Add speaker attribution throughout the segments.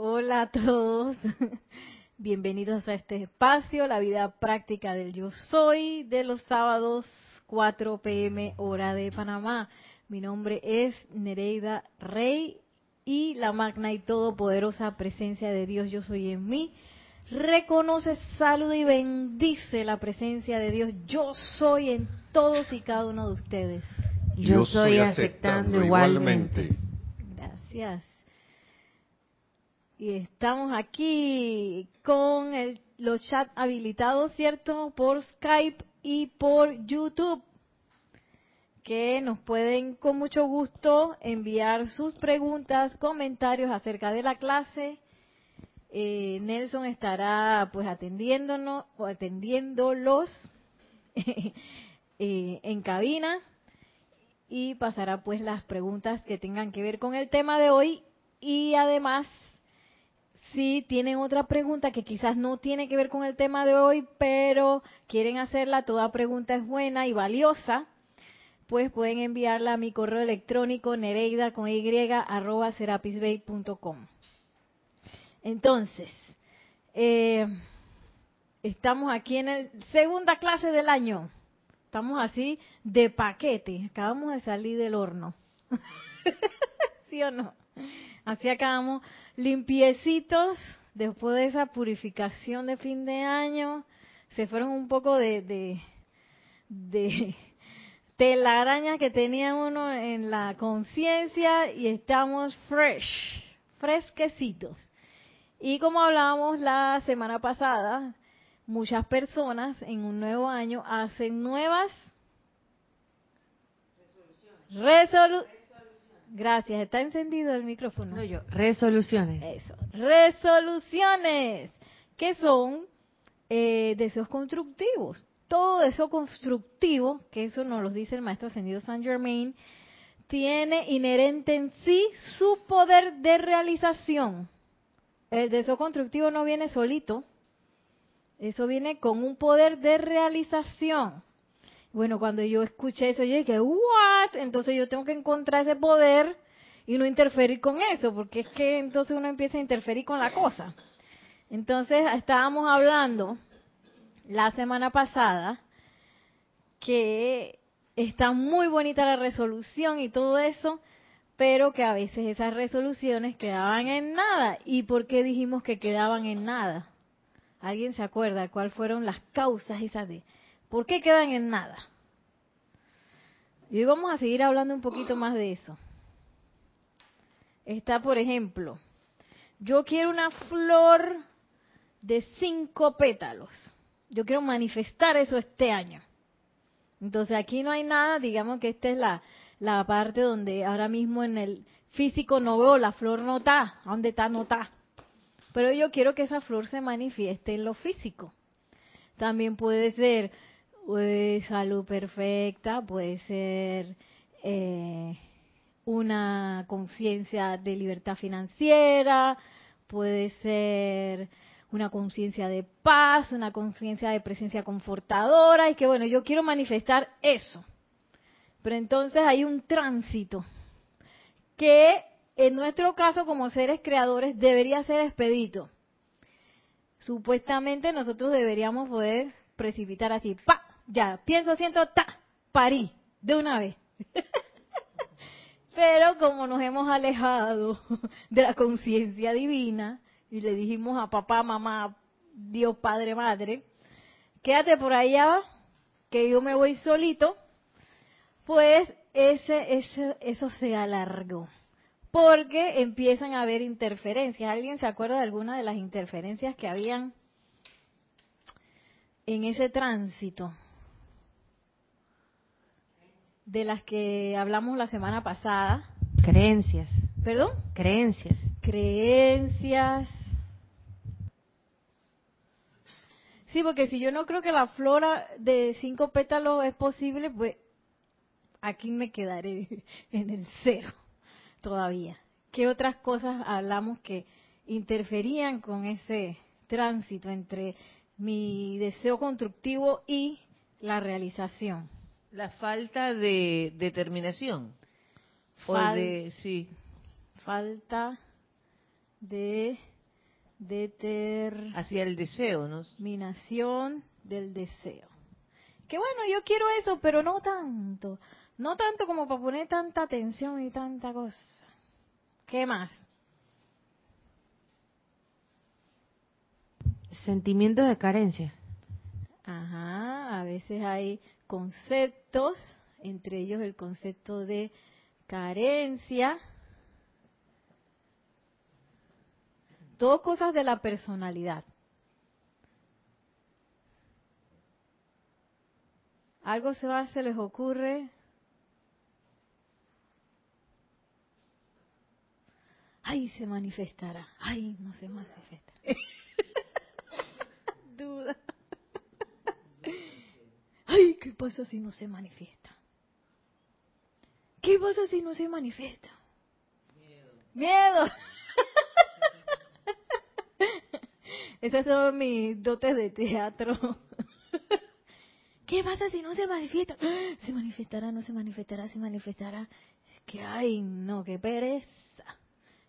Speaker 1: Hola a todos. Bienvenidos a este espacio, la vida práctica del yo soy, de los sábados 4 pm hora de Panamá. Mi nombre es Nereida Rey y la magna y todopoderosa presencia de Dios yo soy en mí. Reconoce, saluda y bendice la presencia de Dios yo soy en todos y cada uno de ustedes.
Speaker 2: Yo, soy aceptando, igualmente.
Speaker 1: Gracias. Y estamos aquí con el, los chats habilitados, ¿cierto? Por Skype y por YouTube. Que nos pueden con mucho gusto enviar sus preguntas, comentarios acerca de la clase. Eh, Nelson estará pues atendiéndonos o atendiéndolos eh, en cabina y pasará pues las preguntas que tengan que ver con el tema de hoy y además si tienen otra pregunta que quizás no tiene que ver con el tema de hoy, pero quieren hacerla, toda pregunta es buena y valiosa, pues pueden enviarla a mi correo electrónico nereida con y arroba. Entonces, eh, estamos aquí en la segunda clase del año. Estamos así de paquete. Acabamos de salir del horno. ¿Sí o no? Así acabamos limpiecitos después de esa purificación de fin de año. Se fueron un poco de, de, de telarañas que tenía uno en la conciencia y estamos fresh, fresquecitos. Y como hablábamos la semana pasada, muchas personas en un nuevo año hacen nuevas resoluciones. Gracias, está encendido el micrófono.
Speaker 2: No yo, resoluciones.
Speaker 1: Eso, resoluciones, que son eh, deseos constructivos. Todo deseo constructivo, que eso nos lo dice el maestro ascendido Saint Germain, tiene inherente en sí su poder de realización. El deseo constructivo no viene solito, eso viene con un poder de realización. Bueno, cuando yo escuché eso, yo dije, ¿what? Entonces yo tengo que encontrar ese poder y no interferir con eso, porque es que entonces uno empieza a interferir con la cosa. Entonces estábamos hablando la semana pasada que está muy bonita la resolución y todo eso, pero que a veces esas resoluciones quedaban en nada. ¿Y por qué dijimos que quedaban en nada? ¿Alguien se acuerda cuáles fueron las causas esas de por qué quedan en nada? Y hoy vamos a seguir hablando un poquito más de eso. Está, por ejemplo, yo quiero una flor de cinco pétalos. Yo quiero manifestar eso este año. Entonces aquí no hay nada, digamos que esta es la, la parte donde ahora mismo en el físico no veo, la flor no está, ¿dónde está? No está. Pero yo quiero que esa flor se manifieste en lo físico. También puede ser pues, salud perfecta, puede ser eh, una conciencia de libertad financiera, puede ser una conciencia de paz, una conciencia de presencia confortadora, y que bueno, yo quiero manifestar eso. Pero entonces hay un tránsito que en nuestro caso como seres creadores debería ser expedito. Supuestamente nosotros deberíamos poder precipitar así, pa, ya, pienso, siento, ta, parí, de una vez. Pero como nos hemos alejado de la conciencia divina y le dijimos a papá, mamá, Dios, Padre, Madre, quédate por allá, que yo me voy solito, pues ese, ese, eso se alargó porque empiezan a haber interferencias. ¿Alguien se acuerda de alguna de las interferencias que habían en ese tránsito? De las que hablamos la semana pasada.
Speaker 2: Creencias.
Speaker 1: ¿Perdón?
Speaker 2: Creencias.
Speaker 1: Creencias. Sí, porque si yo no creo que la flora de cinco pétalos es posible, pues aquí me quedaré en el cero todavía? ¿Qué otras cosas hablamos que interferían con ese tránsito entre mi deseo constructivo y la realización?
Speaker 2: La falta de determinación. o de, sí.
Speaker 1: Falta de Determinación
Speaker 2: Hacia el deseo, ¿no?
Speaker 1: del deseo. Que bueno, yo quiero eso, pero no tanto. No tanto como para poner tanta atención y tanta cosa. ¿Qué más?
Speaker 2: Sentimientos de carencia.
Speaker 1: Ajá, a veces hay conceptos, entre ellos el concepto de carencia. Todo cosas de la personalidad. ¿Algo se va, se les ocurre? Ay, se manifestará. Ay, no se manifestará. Duda. Ay, ¿qué pasa si no se manifiesta? ¿Qué pasa si no se manifiesta? Miedo. Miedo. Esas son mis dotes de teatro. ¿Qué pasa si no se manifiesta? Se manifestará, no se manifestará, se manifestará. Que ay, no, qué pereza.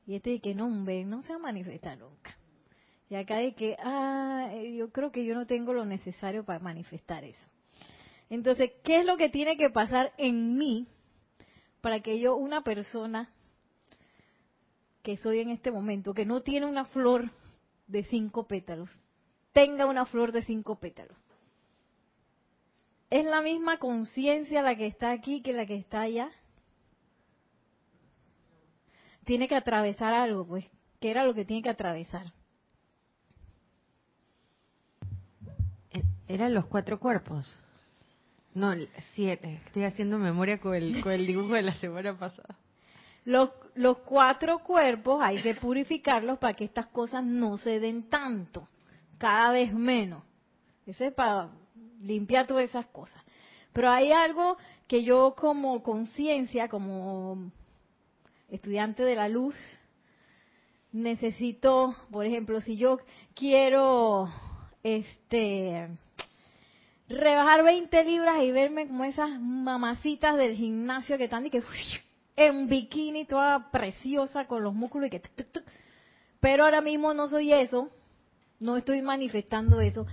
Speaker 1: Y este que no, no se va a manifestar nunca. Y acá hay que, ah, yo creo que yo no tengo lo necesario para manifestar eso. Entonces, ¿qué es lo que tiene que pasar en mí para que yo, una persona que soy en este momento, que no tiene una flor de cinco pétalos, tenga una flor de cinco pétalos? ¿Es la misma conciencia la que está aquí que la que está allá? Tiene que atravesar algo, pues. ¿Qué era lo que tiene que atravesar?
Speaker 2: Eh, Eran los cuatro cuerpos. No, siete. Estoy haciendo memoria con el, con el dibujo de la semana pasada.
Speaker 1: Los, los cuatro cuerpos hay que purificarlos para que estas cosas no se den tanto, cada vez menos. Ese es para limpiar todas esas cosas. Pero hay algo que yo como conciencia, como estudiante de la luz, necesito, por ejemplo, si yo quiero este rebajar 20 libras y verme como esas mamacitas del gimnasio que están y que en bikini toda preciosa con los músculos y que pero ahora mismo no soy eso, no estoy manifestando eso.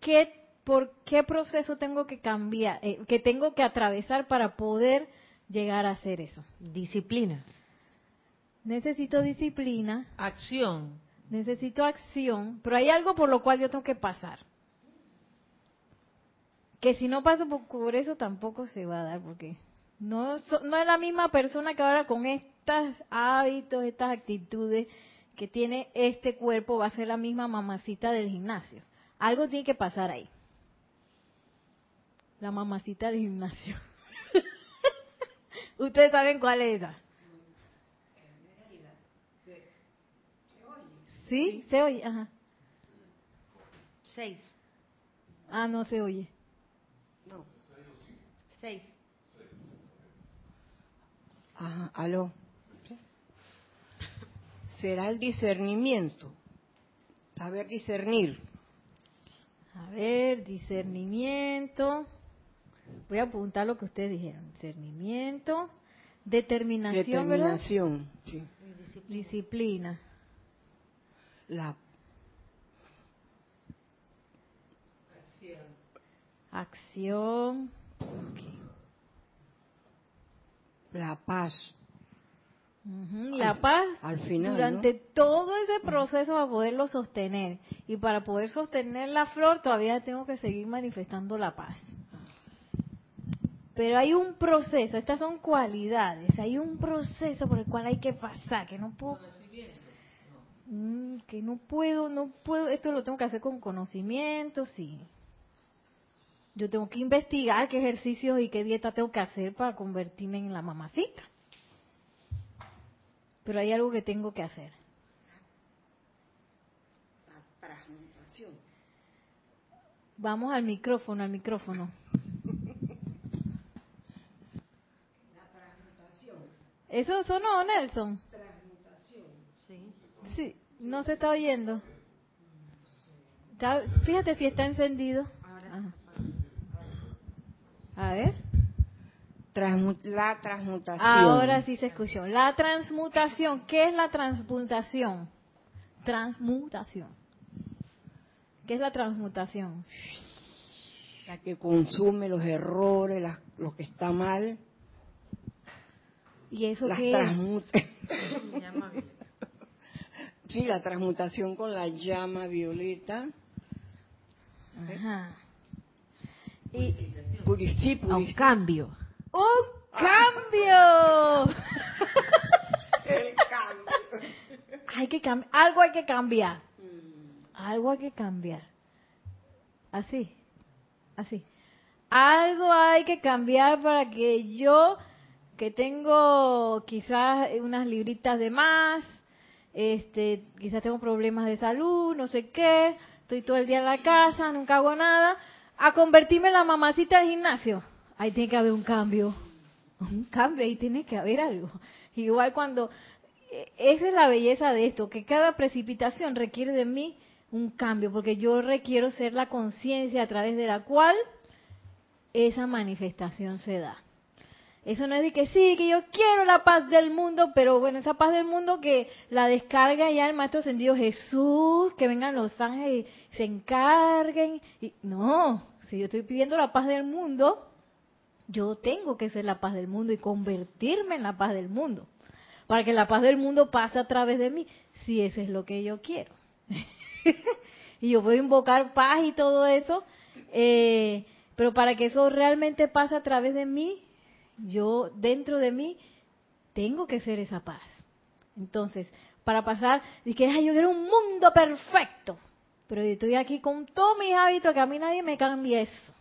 Speaker 1: ¿Qué por qué proceso tengo que cambiar, eh, que tengo que atravesar para poder llegar a hacer eso?
Speaker 2: Disciplina.
Speaker 1: Necesito disciplina.
Speaker 3: Acción.
Speaker 1: Necesito acción, pero hay algo por lo cual yo tengo que pasar. Que si no paso por, eso tampoco se va a dar, porque no, no es la misma persona que ahora con estos hábitos, estas actitudes que tiene este cuerpo, va a ser la misma mamacita del gimnasio. Algo tiene que pasar ahí. La mamacita del gimnasio. Ustedes saben cuál es esa. ¿Sí? ¿Se oye? Ajá.
Speaker 2: Seis.
Speaker 1: Ah, no se oye.
Speaker 2: Seis.
Speaker 4: Ajá, aló. Será el discernimiento. Saber discernir.
Speaker 1: A ver, discernimiento. Voy a apuntar lo que ustedes dijeron. Discernimiento, determinación,
Speaker 4: Determinación. Sí.
Speaker 1: Disciplina.
Speaker 4: La
Speaker 1: acción.
Speaker 4: La paz.
Speaker 1: La paz
Speaker 4: al final,
Speaker 1: durante
Speaker 4: ¿no?
Speaker 1: todo ese proceso para poderlo sostener. Y para poder sostener la flor todavía tengo que seguir manifestando la paz. Pero hay un proceso, estas son cualidades, hay un proceso por el cual hay que pasar, que no puedo Mm, que no puedo, no puedo, esto lo tengo que hacer con conocimiento, sí. Yo tengo que investigar qué ejercicios y qué dieta tengo que hacer para convertirme en la mamacita. Pero hay algo que tengo que hacer.
Speaker 4: La transmutación.
Speaker 1: Vamos al micrófono, al micrófono. ¿Eso sonó, Nelson?
Speaker 2: Sí.
Speaker 1: Sí, no se está oyendo. Está- fíjate si está encendido. A ver.
Speaker 4: Transmu- la transmutación.
Speaker 1: Ahora sí se escuchó. La transmutación. ¿Qué es la transmutación? transmutación. ¿Qué es la transmutación?
Speaker 4: La que consume los errores, las- lo que está mal,
Speaker 1: ¿Y eso
Speaker 4: las
Speaker 1: qué es?
Speaker 4: transmuta. Sí, la transmutación con la llama violeta.
Speaker 1: Ajá. Y,
Speaker 4: Puri- sí,
Speaker 2: A un cambio.
Speaker 1: ¡Un cambio!
Speaker 4: El cambio.
Speaker 1: hay que cam- algo hay que cambiar. Algo hay que cambiar. Así, así. Algo hay que cambiar para que yo, que tengo quizás unas libritas de más, este, quizás tengo problemas de salud, no sé qué, estoy todo el día en la casa, nunca hago nada, a convertirme en la mamacita del gimnasio. Ahí tiene que haber un cambio. Un cambio, ahí tiene que haber algo. Igual cuando eh, esa es la belleza de esto, que cada precipitación requiere de mí un cambio, porque yo requiero ser la conciencia a través de la cual esa manifestación se da. Eso no es de que sí, que yo quiero la paz del mundo, pero bueno, esa paz del mundo que la descarga ya el Maestro Ascendido Jesús, que vengan los ángeles y se encarguen. Y, no, si yo estoy pidiendo la paz del mundo, yo tengo que ser la paz del mundo y convertirme en la paz del mundo para que la paz del mundo pase a través de mí, si eso es lo que yo quiero. y yo puedo invocar paz y todo eso, eh, pero para que eso realmente pase a través de mí, yo dentro de mí tengo que ser esa paz. Entonces, para pasar, dije, "Ay, yo quiero un mundo perfecto, pero yo estoy aquí con todos mis hábitos, que a mí nadie me cambie eso.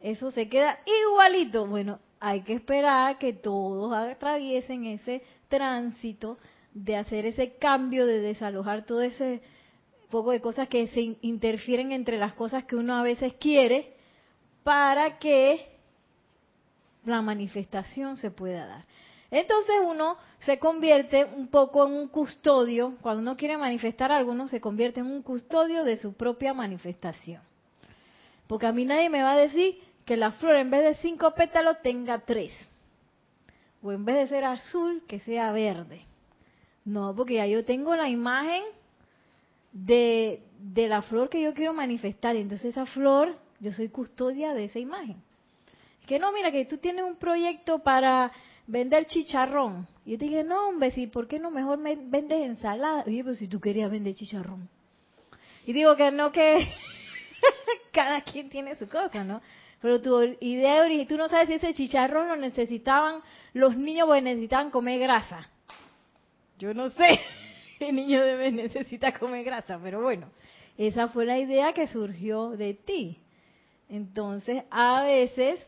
Speaker 1: Eso se queda igualito. Bueno, hay que esperar que todos atraviesen ese tránsito de hacer ese cambio, de desalojar todo ese poco de cosas que se in- interfieren entre las cosas que uno a veces quiere para que la manifestación se pueda dar. Entonces uno se convierte un poco en un custodio, cuando uno quiere manifestar algo, uno se convierte en un custodio de su propia manifestación. Porque a mí nadie me va a decir que la flor en vez de cinco pétalos tenga tres. O en vez de ser azul, que sea verde. No, porque ya yo tengo la imagen de, de la flor que yo quiero manifestar. Entonces esa flor, yo soy custodia de esa imagen. Que no, mira, que tú tienes un proyecto para vender chicharrón. Y yo te dije, no, hombre, sí, ¿por qué no mejor me vendes ensalada? Oye, pero si tú querías vender chicharrón. Y digo que no, que cada quien tiene su cosa, ¿no? Pero tu idea original, tú no sabes si ese chicharrón lo necesitaban los niños porque necesitaban comer grasa. Yo no sé, el niño debe necesita comer grasa, pero bueno, esa fue la idea que surgió de ti. Entonces, a veces,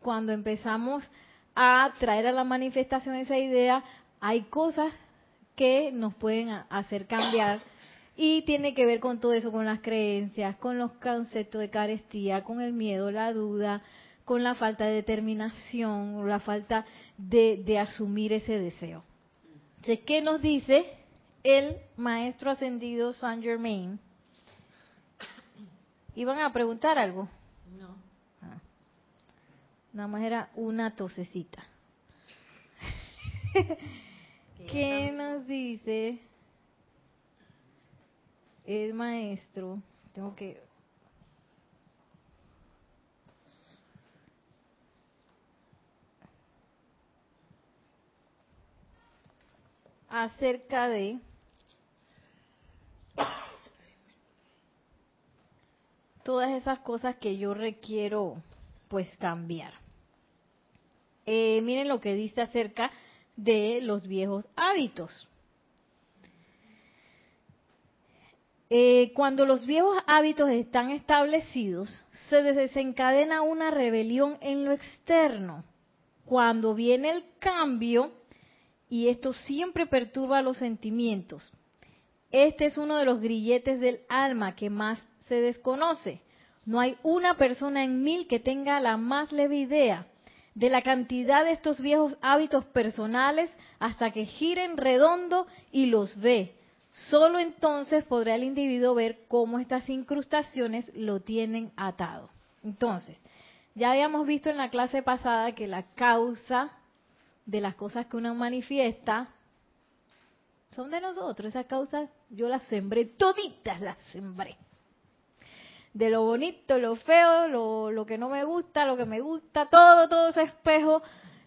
Speaker 1: cuando empezamos a traer a la manifestación esa idea, hay cosas que nos pueden hacer cambiar y tiene que ver con todo eso, con las creencias, con los conceptos de carestía, con el miedo, la duda, con la falta de determinación, la falta de, de asumir ese deseo. Entonces, ¿qué nos dice el maestro ascendido Saint Germain? ¿Iban a preguntar algo?
Speaker 2: No.
Speaker 1: Nada más era una tosecita. ¿Qué nos dice el maestro? Tengo que... acerca de todas esas cosas que yo requiero pues cambiar. Eh, miren lo que dice acerca de los viejos hábitos. Eh, cuando los viejos hábitos están establecidos, se desencadena una rebelión en lo externo. Cuando viene el cambio, y esto siempre perturba los sentimientos, este es uno de los grilletes del alma que más se desconoce. No hay una persona en mil que tenga la más leve idea de la cantidad de estos viejos hábitos personales hasta que giren redondo y los ve. Solo entonces podrá el individuo ver cómo estas incrustaciones lo tienen atado. Entonces, ya habíamos visto en la clase pasada que la causa de las cosas que uno manifiesta son de nosotros. Esas causas yo las sembré, toditas las sembré. De lo bonito, lo feo, lo, lo que no me gusta, lo que me gusta, todo, todo ese espejo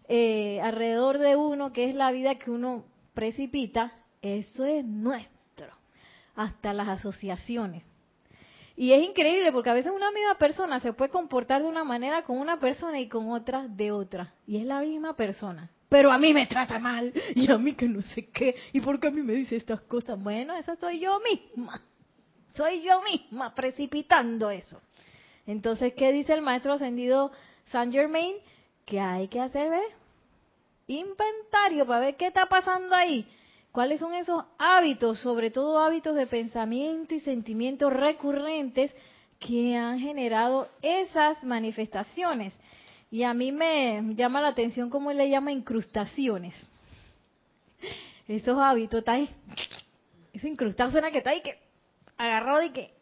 Speaker 1: eh, alrededor de uno, que es la vida que uno precipita, eso es nuestro. Hasta las asociaciones. Y es increíble porque a veces una misma persona se puede comportar de una manera con una persona y con otra de otra. Y es la misma persona. Pero a mí me trata mal y a mí que no sé qué. ¿Y por qué a mí me dice estas cosas? Bueno, esa soy yo misma. Soy yo misma precipitando eso. Entonces, ¿qué dice el maestro ascendido Saint Germain? Que hay que hacer, ¿ves? Inventario para ver qué está pasando ahí cuáles son esos hábitos, sobre todo hábitos de pensamiento y sentimientos recurrentes que han generado esas manifestaciones. Y a mí me llama la atención cómo él le llama incrustaciones. Esos hábitos, está ahí. Esa incrustación que está ahí, que agarró y que...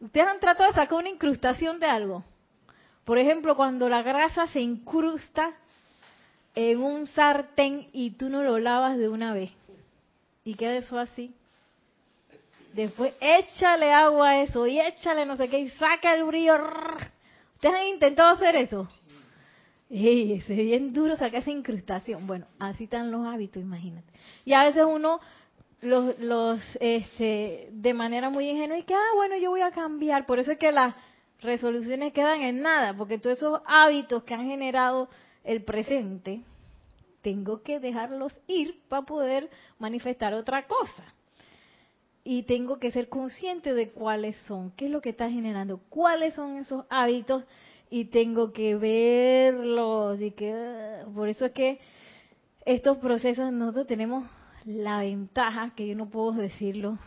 Speaker 1: Ustedes han tratado de sacar una incrustación de algo. Por ejemplo, cuando la grasa se incrusta en un sartén y tú no lo lavas de una vez y queda eso así. Después échale agua a eso y échale no sé qué y saca el brillo. ¿Ustedes han intentado hacer eso? Y es bien duro sacar esa incrustación. Bueno, así están los hábitos, imagínate. Y a veces uno los, los este, de manera muy ingenua y que, ah, bueno, yo voy a cambiar. Por eso es que las resoluciones quedan en nada, porque todos esos hábitos que han generado el presente, tengo que dejarlos ir para poder manifestar otra cosa. Y tengo que ser consciente de cuáles son, qué es lo que está generando, cuáles son esos hábitos y tengo que verlos y que por eso es que estos procesos nosotros tenemos la ventaja, que yo no puedo decirlo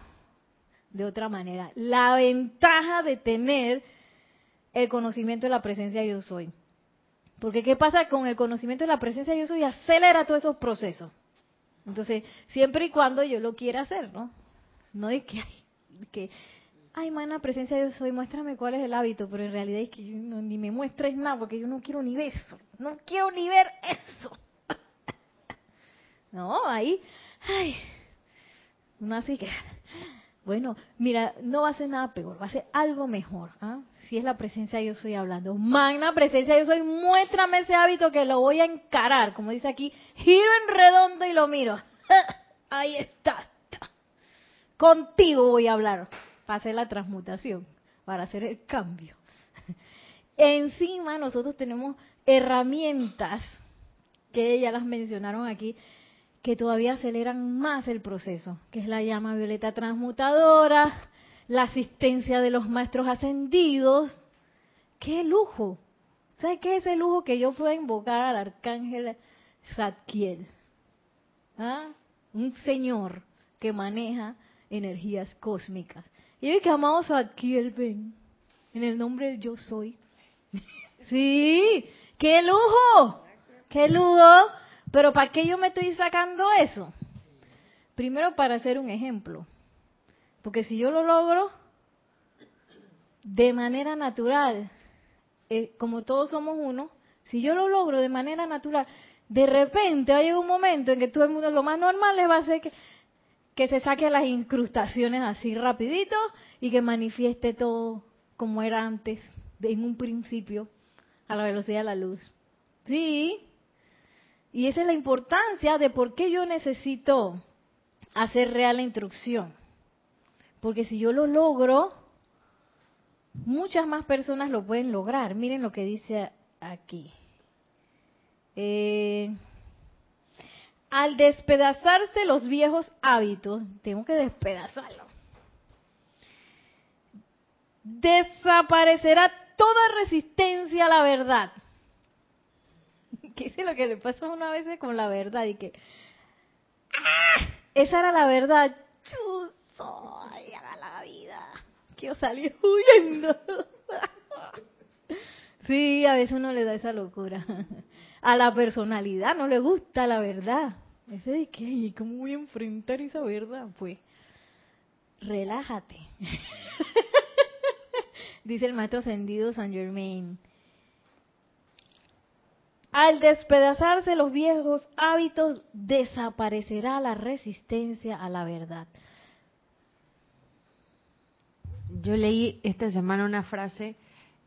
Speaker 1: de otra manera, la ventaja de tener el conocimiento de la presencia yo soy. Porque ¿qué pasa con el conocimiento de la presencia de yo soy? Acelera todos esos procesos. Entonces, siempre y cuando yo lo quiera hacer, ¿no? No es que, que ay, mana, presencia de yo soy, muéstrame cuál es el hábito, pero en realidad es que ni me muestres nada, porque yo no quiero ni ver eso, no quiero ni ver eso. no, ahí, ay, uno así que, bueno, mira, no va a ser nada peor, va a ser algo mejor. ¿ah? Si es la presencia yo soy hablando. Magna presencia yo soy, muéstrame ese hábito que lo voy a encarar. Como dice aquí, giro en redondo y lo miro. Ahí está. Contigo voy a hablar para hacer la transmutación, para hacer el cambio. Encima nosotros tenemos herramientas que ya las mencionaron aquí, que todavía aceleran más el proceso, que es la llama violeta transmutadora, la asistencia de los maestros ascendidos. ¡Qué lujo! ¿Sabe qué es el lujo que yo pueda invocar al arcángel Zadkiel? ¿Ah? Un señor que maneja energías cósmicas. Y hoy que amado Zadkiel, ven, en el nombre de yo soy. sí, qué lujo, qué lujo pero ¿para qué yo me estoy sacando eso? Primero para hacer un ejemplo. Porque si yo lo logro de manera natural, eh, como todos somos uno, si yo lo logro de manera natural, de repente va a llegar un momento en que todo el mundo lo más normal le va a hacer que, que se saque las incrustaciones así rapidito y que manifieste todo como era antes, en un principio, a la velocidad de la luz. Sí, y esa es la importancia de por qué yo necesito hacer real la instrucción. Porque si yo lo logro, muchas más personas lo pueden lograr. Miren lo que dice aquí. Eh, al despedazarse los viejos hábitos, tengo que despedazarlo. Desaparecerá toda resistencia a la verdad que es lo que le pasa una vez con la verdad y que esa era la verdad. Chuzo, ay, la vida. Quiero salir huyendo. Sí, a veces uno le da esa locura. A la personalidad no le gusta la verdad. Ese de que, ¿cómo voy a enfrentar esa verdad? Pues, relájate. Dice el maestro ascendido San Germain Al despedazarse los viejos hábitos, desaparecerá la resistencia a la verdad.
Speaker 2: Yo leí esta semana una frase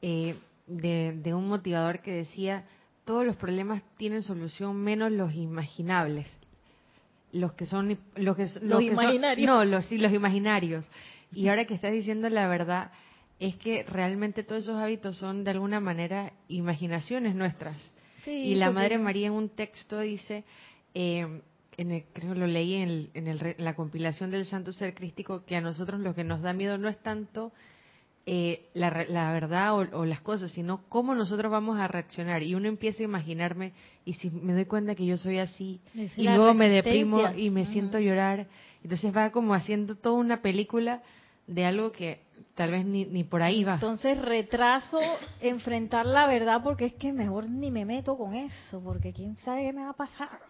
Speaker 2: eh, de, de un motivador que decía, todos los problemas tienen solución menos los imaginables. Los que son los que, los
Speaker 1: Los
Speaker 2: que son-
Speaker 1: imaginarios.
Speaker 2: no, los sí, los imaginarios. Y ahora que estás diciendo la verdad es que realmente todos esos hábitos son de alguna manera imaginaciones nuestras.
Speaker 1: Sí,
Speaker 2: y la Madre María en un texto dice, eh, en el- creo que lo leí en, el- en el en la compilación del Santo Ser Crístico, que a nosotros lo que nos da miedo no es tanto eh, la, la verdad o, o las cosas, sino cómo nosotros vamos a reaccionar. Y uno empieza a imaginarme, y si me doy cuenta que yo soy así,
Speaker 1: Es
Speaker 2: y luego me deprimo y me siento llorar, entonces va como haciendo toda una película de algo que tal vez ni, ni por ahí va.
Speaker 1: Entonces retraso enfrentar la verdad porque es que mejor ni me meto con eso, porque quién sabe qué me va a pasar.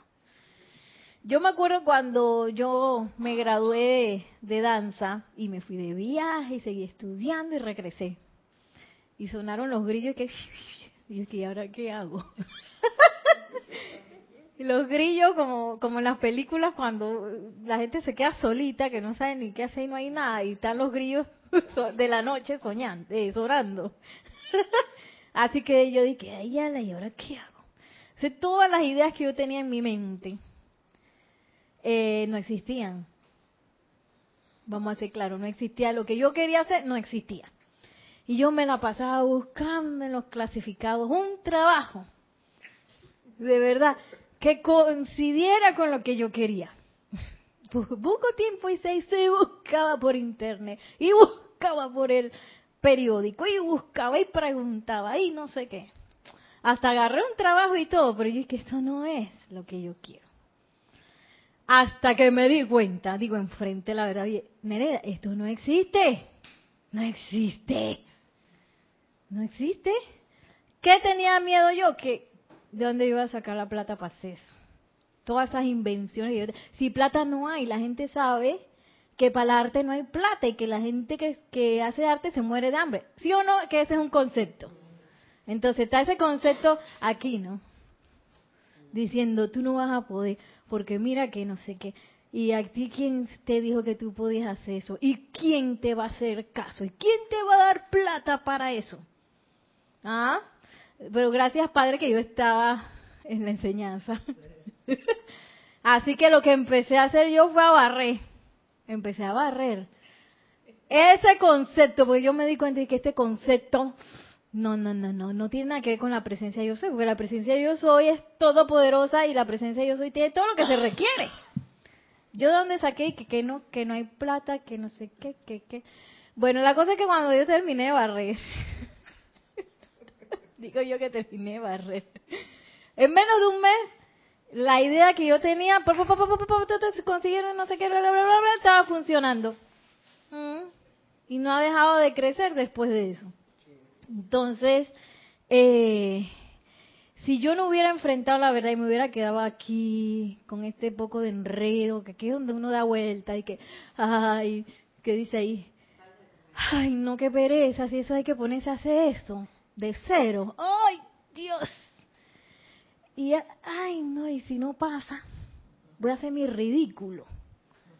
Speaker 1: Yo me acuerdo cuando yo me gradué de, danza y me fui de viaje y seguí estudiando y regresé. Y sonaron los grillos que... Y ¿y ahora qué hago? Los grillos como, como en las películas cuando la gente se queda solita, que no sabe ni qué hacer y no hay nada, y están los grillos de la noche soñando, eh, orando. Así que yo dije, ay, ala, ¿y ahora qué hago? O todas las ideas que yo tenía en mi mente eh, no existían. Vamos a ser claros, no existía. Lo que yo quería hacer no existía. Y yo me la pasaba buscando en los clasificados un trabajo, de verdad, que coincidiera con lo que yo quería. Poco tiempo hice eso y buscaba por internet, y buscaba por el periódico, y buscaba y preguntaba, y no sé qué. Hasta agarré un trabajo y todo, pero yo dije que esto no es lo que yo quiero. Hasta que me di cuenta, digo, enfrente la verdad, Nereida, esto no existe. No existe. No existe. ¿Qué tenía miedo yo? Que de dónde iba a sacar la plata para hacer eso. Todas esas invenciones. Si plata no hay, la gente sabe que para el arte no hay plata y que la gente que hace arte se muere de hambre. ¿Sí o no? Que ese es un concepto. Entonces está ese concepto aquí, ¿no? Diciendo, tú no vas a poder, porque mira que no sé qué. ¿Y a ti quién te dijo que tú podías hacer eso? ¿Y quién te va a hacer caso? ¿Y quién te va a dar plata para eso? ¿Ah? Pero gracias, Padre, que yo estaba en la enseñanza. Así que lo que empecé a hacer yo fue a barrer. Empecé a barrer. Ese concepto, porque yo me di cuenta de que este concepto, no, no, no, no, no tiene nada que ver con la presencia de yo soy, porque la presencia de yo soy es todopoderosa y la presencia de yo soy tiene todo lo que se requiere. Yo de dónde saqué que, que no, que no hay plata, que no sé qué, que, que. Bueno, la cosa es que cuando yo terminé de barrer, digo yo que terminé de barrer, en menos de un mes, la idea que yo tenía, consiguieron no sé qué, bla, bla, bla, bla, estaba funcionando. Mm. Y no ha dejado de crecer después de eso. Entonces, eh, si yo no hubiera enfrentado la verdad y me hubiera quedado aquí con este poco de enredo, que aquí es donde uno da vuelta y que, ay, ¿qué dice ahí? Ay, no, qué pereza, si eso hay que ponerse a hacer eso, de cero. Ay, Dios. Y, ay, no, y si no pasa, voy a hacer mi ridículo.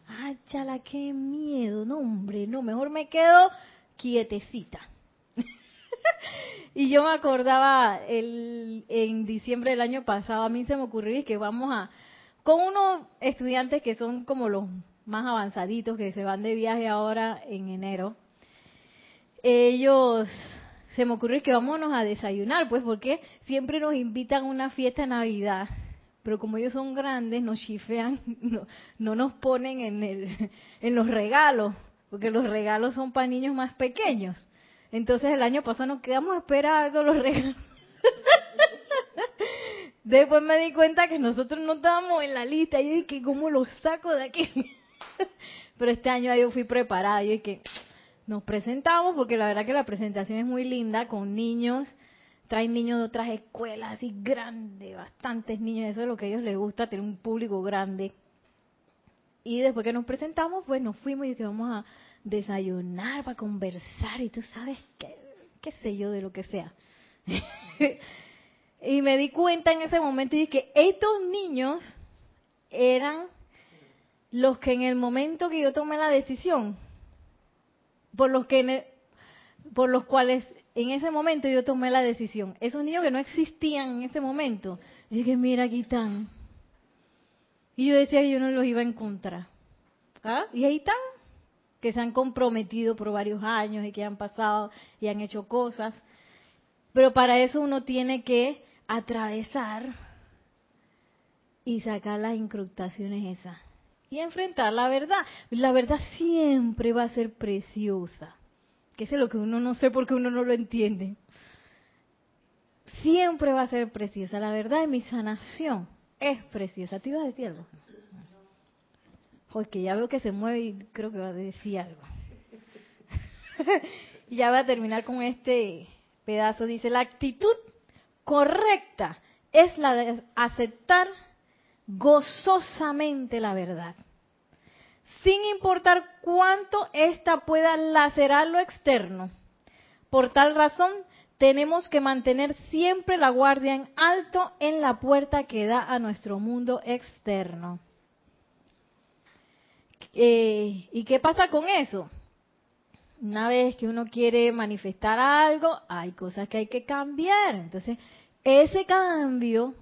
Speaker 1: Ay, chala, qué miedo, no, hombre, no, mejor me quedo quietecita. y yo me acordaba el, en diciembre del año pasado, a mí se me ocurrió que vamos a, con unos estudiantes que son como los más avanzaditos, que se van de viaje ahora en enero, ellos, se me ocurrió que vámonos a desayunar, pues porque siempre nos invitan a una fiesta de Navidad, pero como ellos son grandes, nos chifean, no, no nos ponen en, el, en los regalos, porque los regalos son para niños más pequeños. Entonces el año pasado nos quedamos esperando los regalos. Después me di cuenta que nosotros no estábamos en la lista. Y yo dije, ¿cómo los saco de aquí? Pero este año yo fui preparada. Yo dije, nos presentamos porque la verdad que la presentación es muy linda con niños. Traen niños de otras escuelas así grandes, bastantes niños. Eso es lo que a ellos les gusta, tener un público grande. Y después que nos presentamos, pues nos fuimos y dije, vamos a desayunar para conversar y tú sabes qué, qué sé yo de lo que sea. Y me di cuenta en ese momento y dije estos niños eran los que en el momento que yo tomé la decisión, por los que por los cuales en ese momento yo tomé la decisión, esos niños que no existían en ese momento, yo dije, mira, aquí están. Y yo decía que yo no los iba a encontrar. ¿Ah? Y ahí están, que se han comprometido por varios años y que han pasado y han hecho cosas. Pero para eso uno tiene que atravesar y sacar las incrustaciones esas y enfrentar la verdad. La verdad siempre va a ser preciosa. Que es lo que uno no sé porque uno no lo entiende. Siempre va a ser preciosa. La verdad de mi sanación es preciosa. ¿Te ibas a decir algo? Porque ya veo que se mueve y creo que va a decir algo. ya voy a terminar con este pedazo. Dice, la actitud correcta es la de aceptar gozosamente la verdad, sin importar cuánto ésta pueda lacerar lo externo. Por tal razón, tenemos que mantener siempre la guardia en alto en la puerta que da a nuestro mundo externo. Eh, ¿Y qué pasa con eso? Una vez que uno quiere manifestar algo, hay cosas que hay que cambiar. Entonces, ese cambio,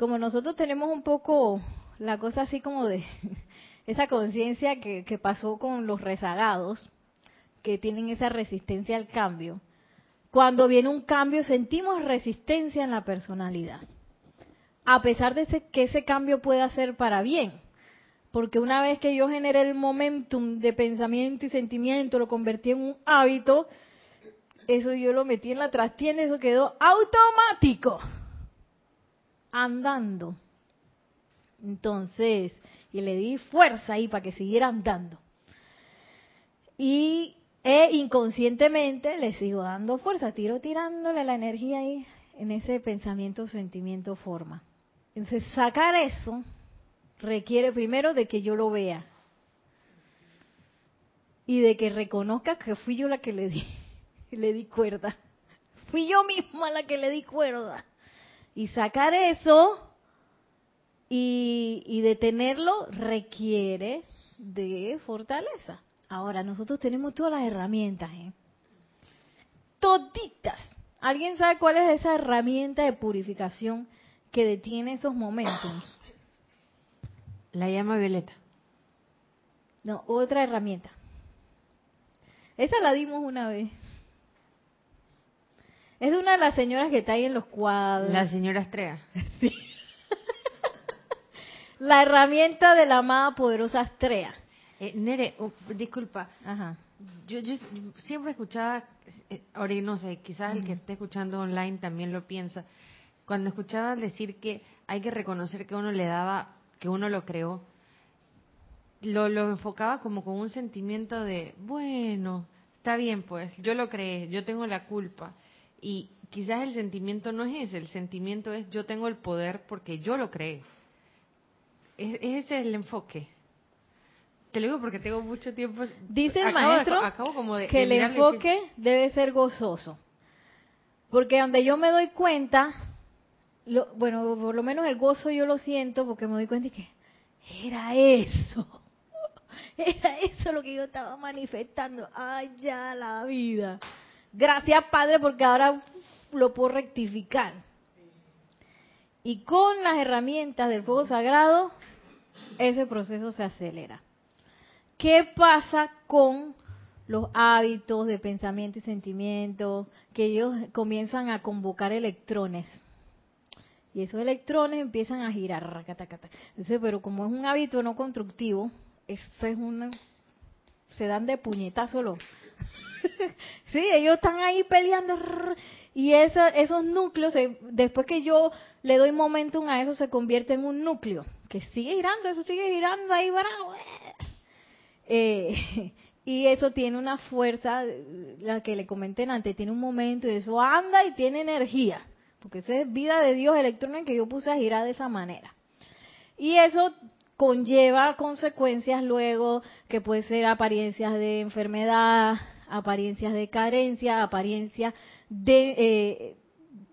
Speaker 1: como nosotros tenemos un poco la cosa así como de esa conciencia que, pasó con los rezagados, que tienen esa resistencia al cambio, cuando viene un cambio sentimos resistencia en la personalidad, a pesar de que ese cambio pueda ser para bien. Porque una vez que yo generé el momentum de pensamiento y sentimiento, lo convertí en un hábito, eso yo lo metí en la trastienda, eso quedó automático, andando. Entonces, y le di fuerza ahí para que siguiera andando. Y e inconscientemente le sigo dando fuerza, tiro tirándole la energía ahí en ese pensamiento, sentimiento, forma. Entonces, sacar eso requiere primero de que yo lo vea y de que reconozca que fui yo la que le di, le di cuerda. Fui yo misma la que le di cuerda. Y sacar eso y, y detenerlo requiere de fortaleza. Ahora, nosotros tenemos todas las herramientas, ¿eh? Toditas. ¿Alguien sabe cuál es esa herramienta de purificación que detiene esos momentos?
Speaker 2: La llama violeta.
Speaker 1: No, otra herramienta. Esa la dimos una vez. Es de una de las señoras que está ahí en los cuadros.
Speaker 2: La señora Estrella. Sí.
Speaker 1: la herramienta de la amada poderosa Estrella.
Speaker 2: Eh, Nere, oh, disculpa.
Speaker 1: Ajá.
Speaker 2: Yo, yo, siempre escuchaba, eh, ahora no sé, quizás el que esté escuchando online también lo piensa, cuando escuchaba decir que hay que reconocer que uno le daba que uno lo creó, lo, lo enfocaba como con un sentimiento de, bueno, está bien pues, yo lo creé, yo tengo la culpa. Y quizás el sentimiento no es ese, el sentimiento es yo tengo el poder porque yo lo creé. Es, ese es el enfoque. Te lo digo porque tengo mucho tiempo.
Speaker 1: Dice el maestro que el enfoque debe ser gozoso. Porque donde yo me doy cuenta bueno, por lo menos el gozo yo lo siento porque me doy cuenta de que era eso. Era eso lo que yo estaba manifestando. Ay, ya la vida. Gracias, Padre, porque ahora lo puedo rectificar. Y con las herramientas del fuego sagrado, ese proceso se acelera. ¿Qué pasa con los hábitos de pensamiento y sentimiento? Que ellos comienzan a convocar electrones y esos electrones empiezan a girar. Entonces, pero como es un hábito no constructivo, es una, se dan de puñetazo los. sí, ellos están ahí peleando y esos núcleos, después que yo le doy momentum a eso, se convierte en un núcleo que sigue girando, eso sigue girando ahí, bravo. Eh, y eso tiene una fuerza, la que le comenté antes, tiene un momento y eso anda y tiene energía porque esa es vida de Dios electrónica que yo puse a girar de esa manera. Y eso conlleva consecuencias luego que puede ser apariencias de enfermedad, apariencias de carencia, apariencias de, eh,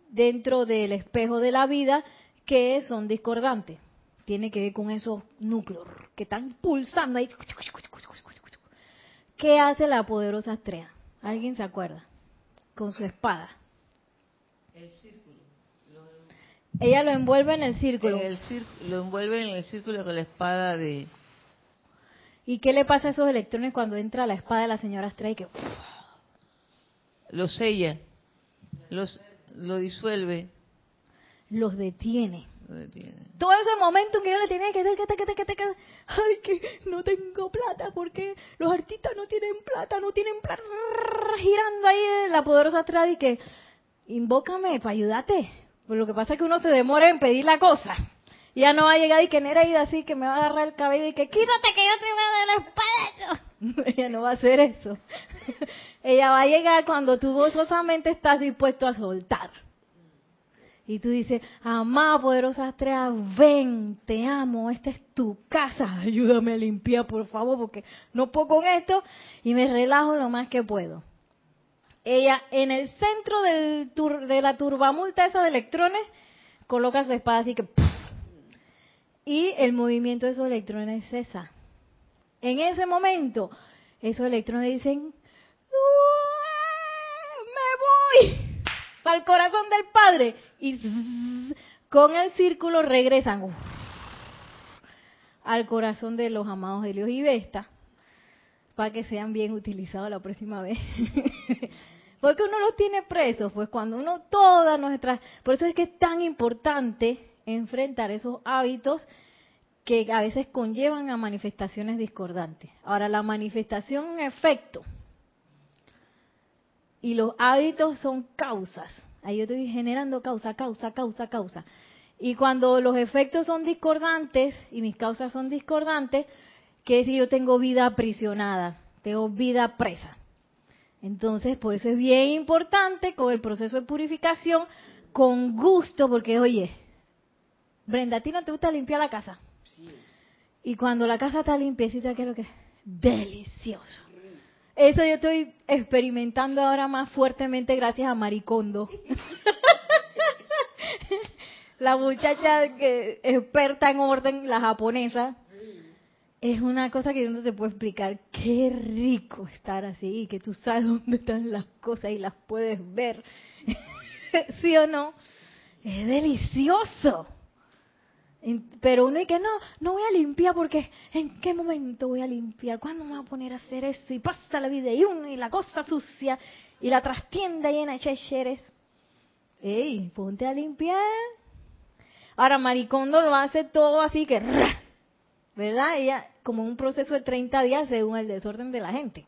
Speaker 1: dentro del espejo de la vida que son discordantes. Tiene que ver con esos núcleos que están pulsando ahí. ¿Qué hace la poderosa estrella? ¿Alguien se acuerda? Con su espada.
Speaker 3: El círculo.
Speaker 1: Ella lo envuelve en el círculo.
Speaker 3: El círculo, lo envuelve en el círculo con la espada de...
Speaker 1: ¿Y qué le pasa a esos electrones cuando entra la espada de la señora Stray? Que,
Speaker 3: Los sella, los, lo disuelve.
Speaker 1: los detiene. Todo ese momento en que yo le tenía que decir que, que, que, que, que, ay, que no tengo plata porque los artistas no tienen plata, no tienen plata, girando ahí la poderosa Astral y que invócame para ayudarte. Pues lo que pasa es que uno se demora en pedir la cosa. Ya no va a llegar y que Nereida así que me va a agarrar el cabello y que quítate que yo te voy a dar. Ella no va a hacer eso. Ella va a llegar cuando tú gozosamente estás dispuesto a soltar. Y tú dices, amada poderosa estrella, ven, te amo, esta es tu casa, ayúdame a limpiar, por favor, porque no puedo con esto y me relajo lo más que puedo. Ella, en el centro de la turbamulta esa de electrones, coloca su espada así que... y el movimiento de esos electrones cesa. En ese momento, esos electrones dicen, ¡me voy! Al corazón del Padre. Y con el círculo regresan al corazón de los amados Helios y Vesta para que sean bien utilizados la próxima vez. Porque uno los tiene presos, pues cuando uno todas nuestras... Por eso es que es tan importante enfrentar esos hábitos que a veces conllevan a manifestaciones discordantes. Ahora, la manifestación es un efecto y los hábitos son causas. Ahí yo estoy generando causa, causa, causa, causa. Y cuando los efectos son discordantes y mis causas son discordantes, que si yo tengo vida aprisionada, tengo vida presa. Entonces, por eso es bien importante con el proceso de purificación, con gusto, porque oye, Brenda, ¿a ti no te gusta limpiar la casa? Y cuando la casa está limpiecita, ¿qué es lo que es? Delicioso. Eso yo estoy experimentando ahora más fuertemente gracias a Maricondo. la muchacha que experta en orden, la japonesa. Es una cosa que yo no te puedo explicar. Qué rico estar así y que tú sabes dónde están las cosas y las puedes ver. ¿Sí o no? Es delicioso. Pero uno dice, no, no voy a limpiar porque ¿en qué momento voy a limpiar? ¿Cuándo me voy a poner a hacer eso? Y pasa la vida y uno y la cosa sucia y la trastienda llena de checheres. ¡Ey, ponte a limpiar! Ahora Maricondo lo hace todo así que. ¿verdad? Ella, como un proceso de 30 días según el desorden de la gente.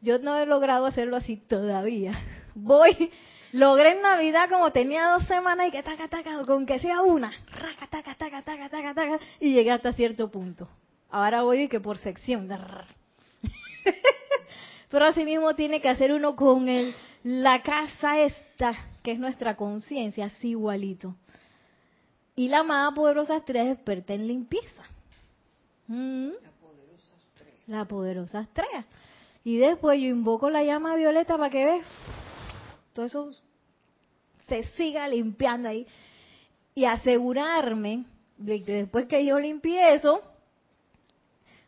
Speaker 1: Yo no he logrado hacerlo así todavía. Voy, logré en Navidad como tenía dos semanas y que taca, taca, con que sea una, raca, taca, taca, taca, taca, taca, y llegué hasta cierto punto. Ahora voy que por sección. Pero así mismo tiene que hacer uno con el, la casa esta, que es nuestra conciencia, así igualito. Y la amada poderosa estrella es experta en limpieza. Mm. La poderosa estrella. Y después yo invoco la llama violeta para que veas todo eso se siga limpiando ahí. Y asegurarme de que después que yo limpie eso,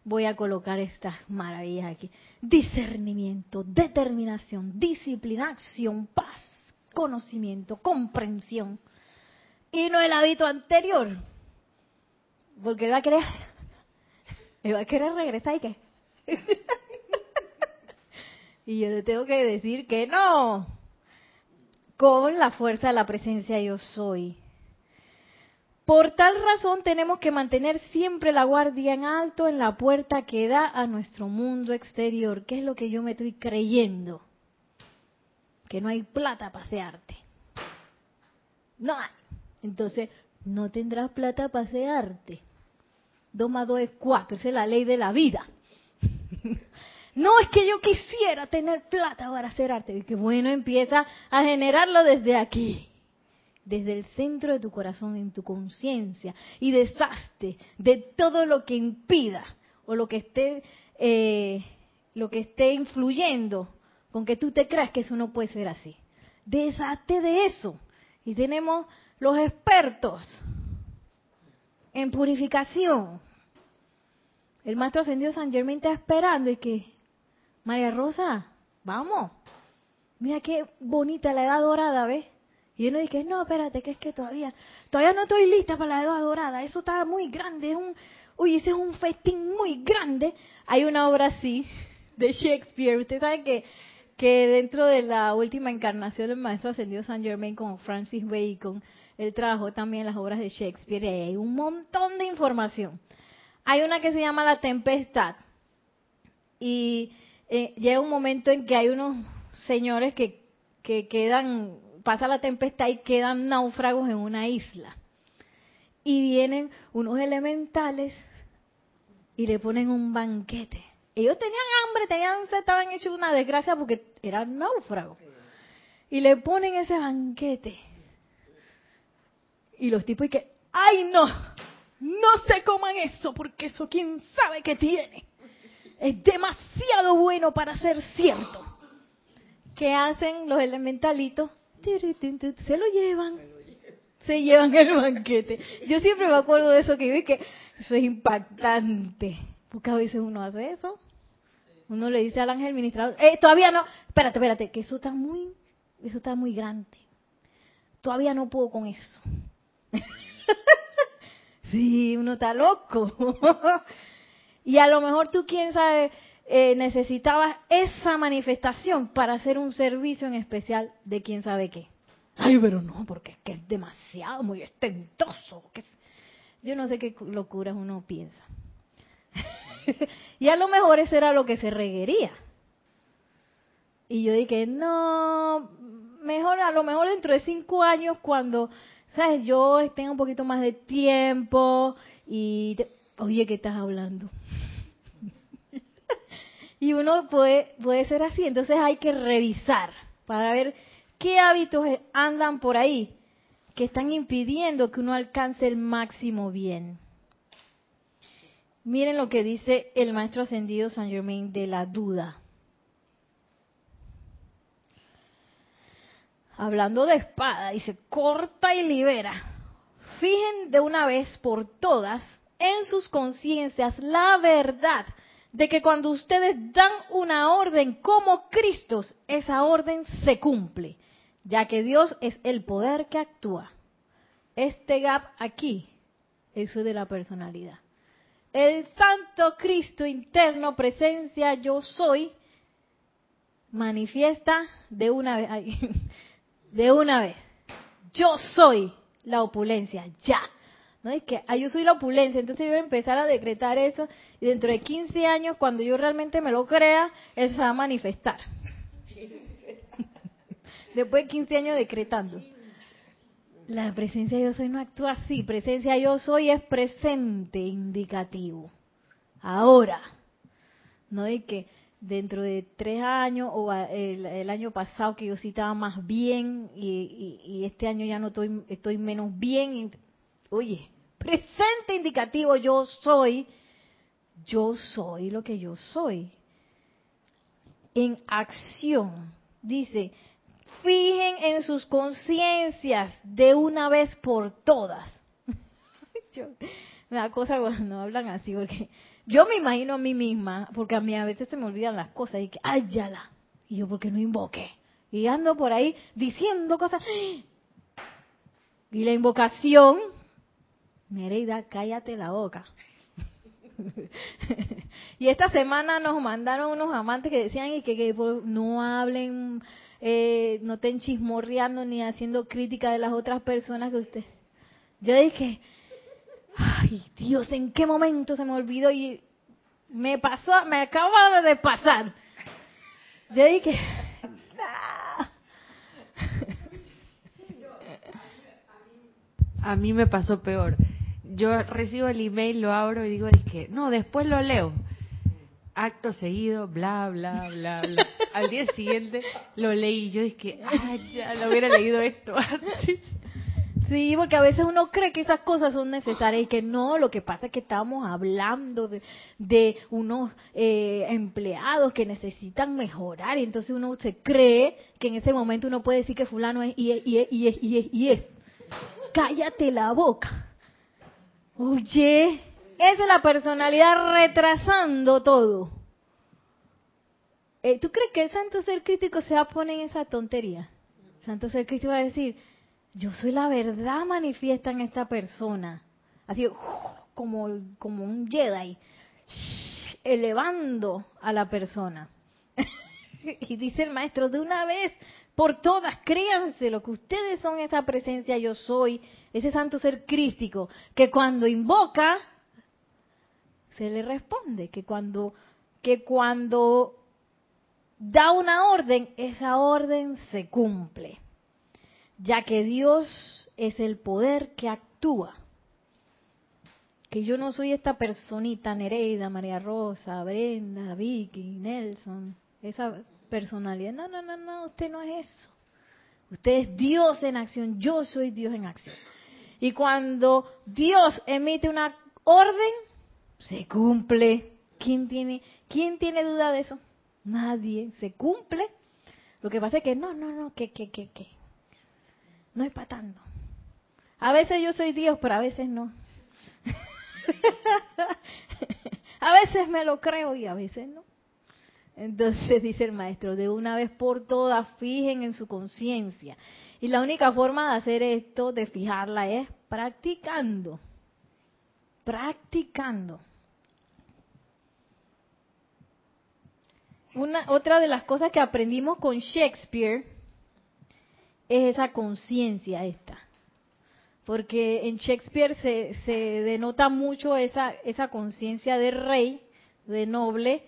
Speaker 1: voy a colocar estas maravillas aquí. Discernimiento, determinación, disciplina, acción, paz, conocimiento, comprensión. Y no el hábito anterior. Porque él va a querer, va a querer regresar y qué. y yo le tengo que decir que no. Con la fuerza de la presencia yo soy. Por tal razón tenemos que mantener siempre la guardia en alto en la puerta que da a nuestro mundo exterior. ¿Qué es lo que yo me estoy creyendo? Que no hay plata para pasearte. No hay. Entonces, no tendrás plata para pasearte. Dos más dos es cuatro. Esa es la ley de la vida. No es que yo quisiera tener plata para hacer arte. Y que bueno, empieza a generarlo desde aquí, desde el centro de tu corazón, en tu conciencia, y deshazte de todo lo que impida o lo que esté, eh, lo que esté influyendo con que tú te creas que eso no puede ser así. Deshazte de eso Y tenemos los expertos en purificación. El maestro ascendido San Germain está esperando y que, María Rosa, vamos. Mira qué bonita la edad dorada, ¿ves? Y uno dice, no, espérate, que es que todavía, todavía no estoy lista para la edad dorada. Eso está muy grande, es un, uy, ese es un festín muy grande. Hay una obra así de Shakespeare. Usted sabe que, que dentro de la última encarnación del maestro ascendido San Germain con Francis Bacon, él trabajó también las obras de Shakespeare y hay un montón de información. Hay una que se llama La Tempestad y eh, llega un momento en que hay unos señores que, que quedan, pasa la tempestad y quedan náufragos en una isla. Y vienen unos elementales y le ponen un banquete. Ellos tenían hambre, tenían sed, estaban hechos una desgracia porque eran náufragos. Y le ponen ese banquete. Y los tipos y que, ¡ay no! No se coman eso porque eso quién sabe qué tiene. Es demasiado bueno para ser cierto. ¿Qué hacen los elementalitos? Se lo llevan. Se llevan el banquete. Yo siempre me acuerdo de eso que vi que eso es impactante. Porque a veces uno hace eso. Uno le dice al ángel administrador, eh, todavía no, espérate, espérate, que eso está muy, eso está muy grande. Todavía no puedo con eso. sí, uno está loco. y a lo mejor tú, quién sabe, eh, necesitabas esa manifestación para hacer un servicio en especial de quién sabe qué. Ay, pero no, porque es que es demasiado, muy estentoso. Que es... Yo no sé qué locuras uno piensa. y a lo mejor eso era lo que se requería. Y yo dije, no, mejor, a lo mejor dentro de cinco años cuando, ¿sabes? Yo tenga un poquito más de tiempo y, oye, ¿qué estás hablando? Y uno puede, puede ser así, entonces hay que revisar para ver qué hábitos andan por ahí que están impidiendo que uno alcance el máximo bien. Miren lo que dice el maestro ascendido San Germain de la duda. Hablando de espada, dice, corta y libera. Fijen de una vez por todas en sus conciencias la verdad de que cuando ustedes dan una orden como Cristo, esa orden se cumple, ya que Dios es el poder que actúa. Este gap aquí, eso es de la personalidad el Santo Cristo interno, presencia yo soy, manifiesta de una vez, de una vez. Yo soy la opulencia, ya. No es que ah, yo soy la opulencia, entonces yo voy a empezar a decretar eso y dentro de 15 años, cuando yo realmente me lo crea, eso se va a manifestar. Después de 15 años decretando. La presencia yo soy no actúa así. Presencia yo soy es presente indicativo. Ahora. No de que dentro de tres años o el, año pasado que yo sí estaba más bien y, este año ya no estoy, estoy menos bien. Oye, presente indicativo yo soy. Yo soy lo que yo soy. En acción. Dice, fijen en sus conciencias de una vez por todas. da cosa cuando hablan así, porque yo me imagino a mí misma, porque a mí a veces se me olvidan las cosas y que, ay, la. Y yo, porque no invoqué? Y ando por ahí diciendo cosas. Y la invocación, Nereida, cállate la boca. y esta semana nos mandaron unos amantes que decían y que, no hablen eh, no estén chismorreando ni haciendo crítica de las otras personas que usted. Yo dije, ay Dios, ¿en qué momento se me olvidó? Y me pasó, me acaba de pasar. Yo dije,
Speaker 2: A mí me pasó peor. Yo recibo el email, lo abro y digo, es que, no, después lo leo acto seguido, bla, bla, bla, bla. Al día siguiente lo leí yo dije, ah, ya lo hubiera leído esto antes.
Speaker 1: Sí, porque a veces uno cree que esas cosas son necesarias y que no, lo que pasa es que estamos hablando de, de unos eh, empleados que necesitan mejorar y entonces uno se cree que en ese momento uno puede decir que fulano es y es y es y es y es. Y es. Cállate la boca. Oye, esa es la personalidad retrasando todo. Eh, ¿Tú crees que el santo ser crítico se va a poner en esa tontería? Santo ser crítico va a decir, yo soy la verdad manifiesta en esta persona. Así como, como un Jedi, elevando a la persona. y dice el maestro, de una vez por todas, créanse lo que ustedes son esa presencia yo soy, ese santo ser crístico, que cuando invoca, se le responde, que cuando, que cuando da una orden, esa orden se cumple ya que Dios es el poder que actúa. Que yo no soy esta personita, Nereida, María Rosa, Brenda, Vicky, Nelson, esa personalidad. No, no, no, no, usted no es eso. Usted es Dios en acción, yo soy Dios en acción. Y cuando Dios emite una orden, se cumple. ¿Quién tiene, quién tiene duda de eso? Nadie. Se cumple. Lo que pasa es que no, no, no, que, que, que, que no es para tanto. A veces yo soy Dios, pero a veces no. a veces me lo creo y a veces no. Entonces dice el maestro, de una vez por todas fijen en su conciencia. Y la única forma de hacer esto, de fijarla, es practicando. Practicando. Una, otra de las cosas que aprendimos con Shakespeare es esa conciencia esta. Porque en Shakespeare se, se denota mucho esa, esa conciencia de rey, de noble,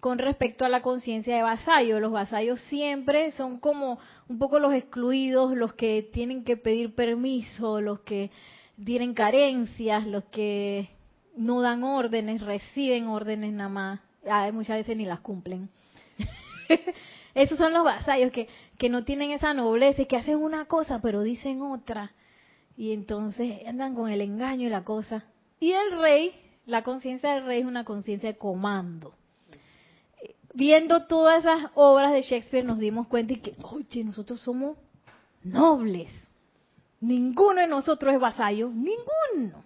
Speaker 1: con respecto a la conciencia de vasallo. Los vasallos siempre son como un poco los excluidos, los que tienen que pedir permiso, los que tienen carencias, los que no dan órdenes, reciben órdenes nada más. muchas veces ni las cumplen. Esos son los vasallos que, que no tienen esa nobleza y que hacen una cosa pero dicen otra. Y entonces andan con el engaño y la cosa. Y el rey, la conciencia del rey es una conciencia de comando. Viendo todas esas obras de Shakespeare nos dimos cuenta y que, oye, nosotros somos nobles. Ninguno de nosotros es vasallo, ninguno.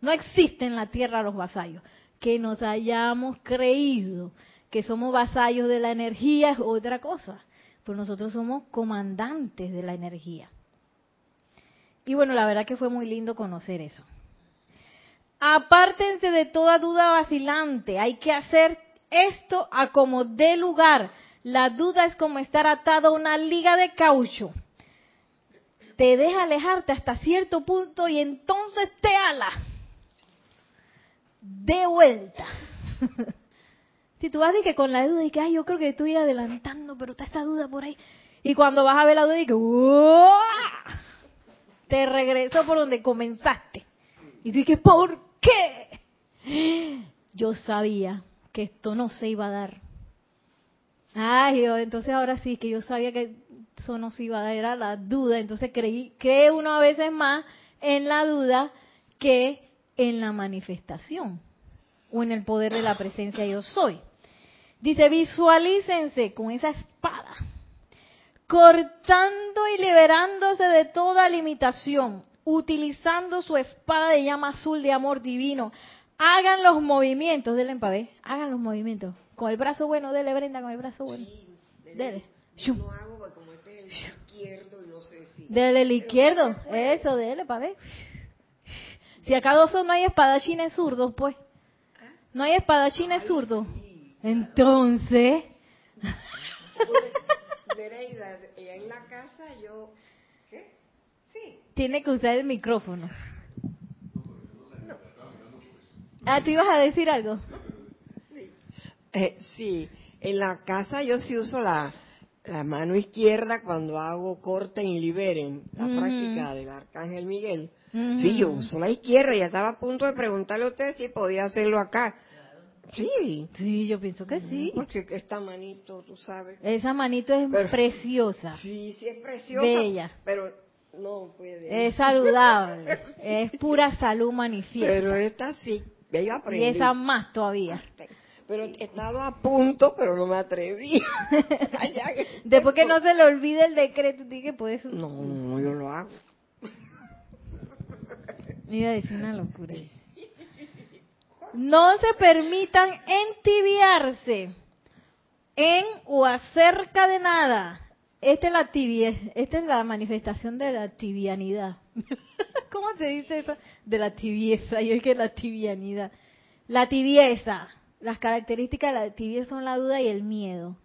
Speaker 1: No existe en la tierra los vasallos. Que nos hayamos creído que somos vasallos de la energía es otra cosa, pero nosotros somos comandantes de la energía. Y bueno, la verdad que fue muy lindo conocer eso. Apártense de toda duda vacilante, hay que hacer esto a como dé lugar. La duda es como estar atado a una liga de caucho. Te deja alejarte hasta cierto punto y entonces te ala. De vuelta. Si tú vas y que con la duda y que, ay, yo creo que estoy adelantando, pero está esa duda por ahí. Y cuando vas a ver la duda y que, te regreso por donde comenzaste. Y dices, ¿por qué? Yo sabía que esto no se iba a dar. Ay, entonces ahora sí, que yo sabía que eso no se iba a dar, era la duda. Entonces creí, cree uno a veces más en la duda que en la manifestación o en el poder de la presencia yo soy. Dice, visualícense con esa espada, cortando y liberándose de toda limitación, utilizando su espada de llama azul de amor divino. Hagan los movimientos, denle ver, hagan los movimientos. Con el brazo bueno, dele Brenda, con el brazo bueno. Dele. No hago como este el izquierdo y no sé si... Dele el izquierdo, eso, dele para ver. Si acá dos no hay espadachines zurdos, pues. No hay espadachines zurdos. Entonces. en la casa yo. ¿Qué? Sí. Tiene que usar el micrófono. Ah, ¿te ibas a decir algo?
Speaker 4: Eh, sí, en la casa yo sí uso la, la mano izquierda cuando hago corten y liberen, la práctica del Arcángel Miguel. Sí, yo uso la izquierda y estaba a punto de preguntarle a usted si podía hacerlo acá. Sí.
Speaker 1: Sí, yo pienso que sí.
Speaker 4: Porque esta manito, tú sabes.
Speaker 1: Esa manito es preciosa.
Speaker 4: Sí, sí es preciosa.
Speaker 1: Bella.
Speaker 4: Pero No puede.
Speaker 1: Es saludable. Es pura salud manifiesta.
Speaker 4: Pero esta sí, ya yo
Speaker 1: y esa más todavía.
Speaker 4: Pero estaba a punto, pero no me atreví.
Speaker 1: Después que no se le olvide el decreto, dije, pues
Speaker 4: No, no, yo lo hago.
Speaker 1: Iba a decir una locura. No se permitan entibiarse en o acerca de nada. Esta es la tibia, esta es la manifestación de la tibianidad. ¿Cómo se dice eso? De la tibieza. Yo es que la tibianidad. La tibieza. Las características de la tibieza son la duda y el miedo.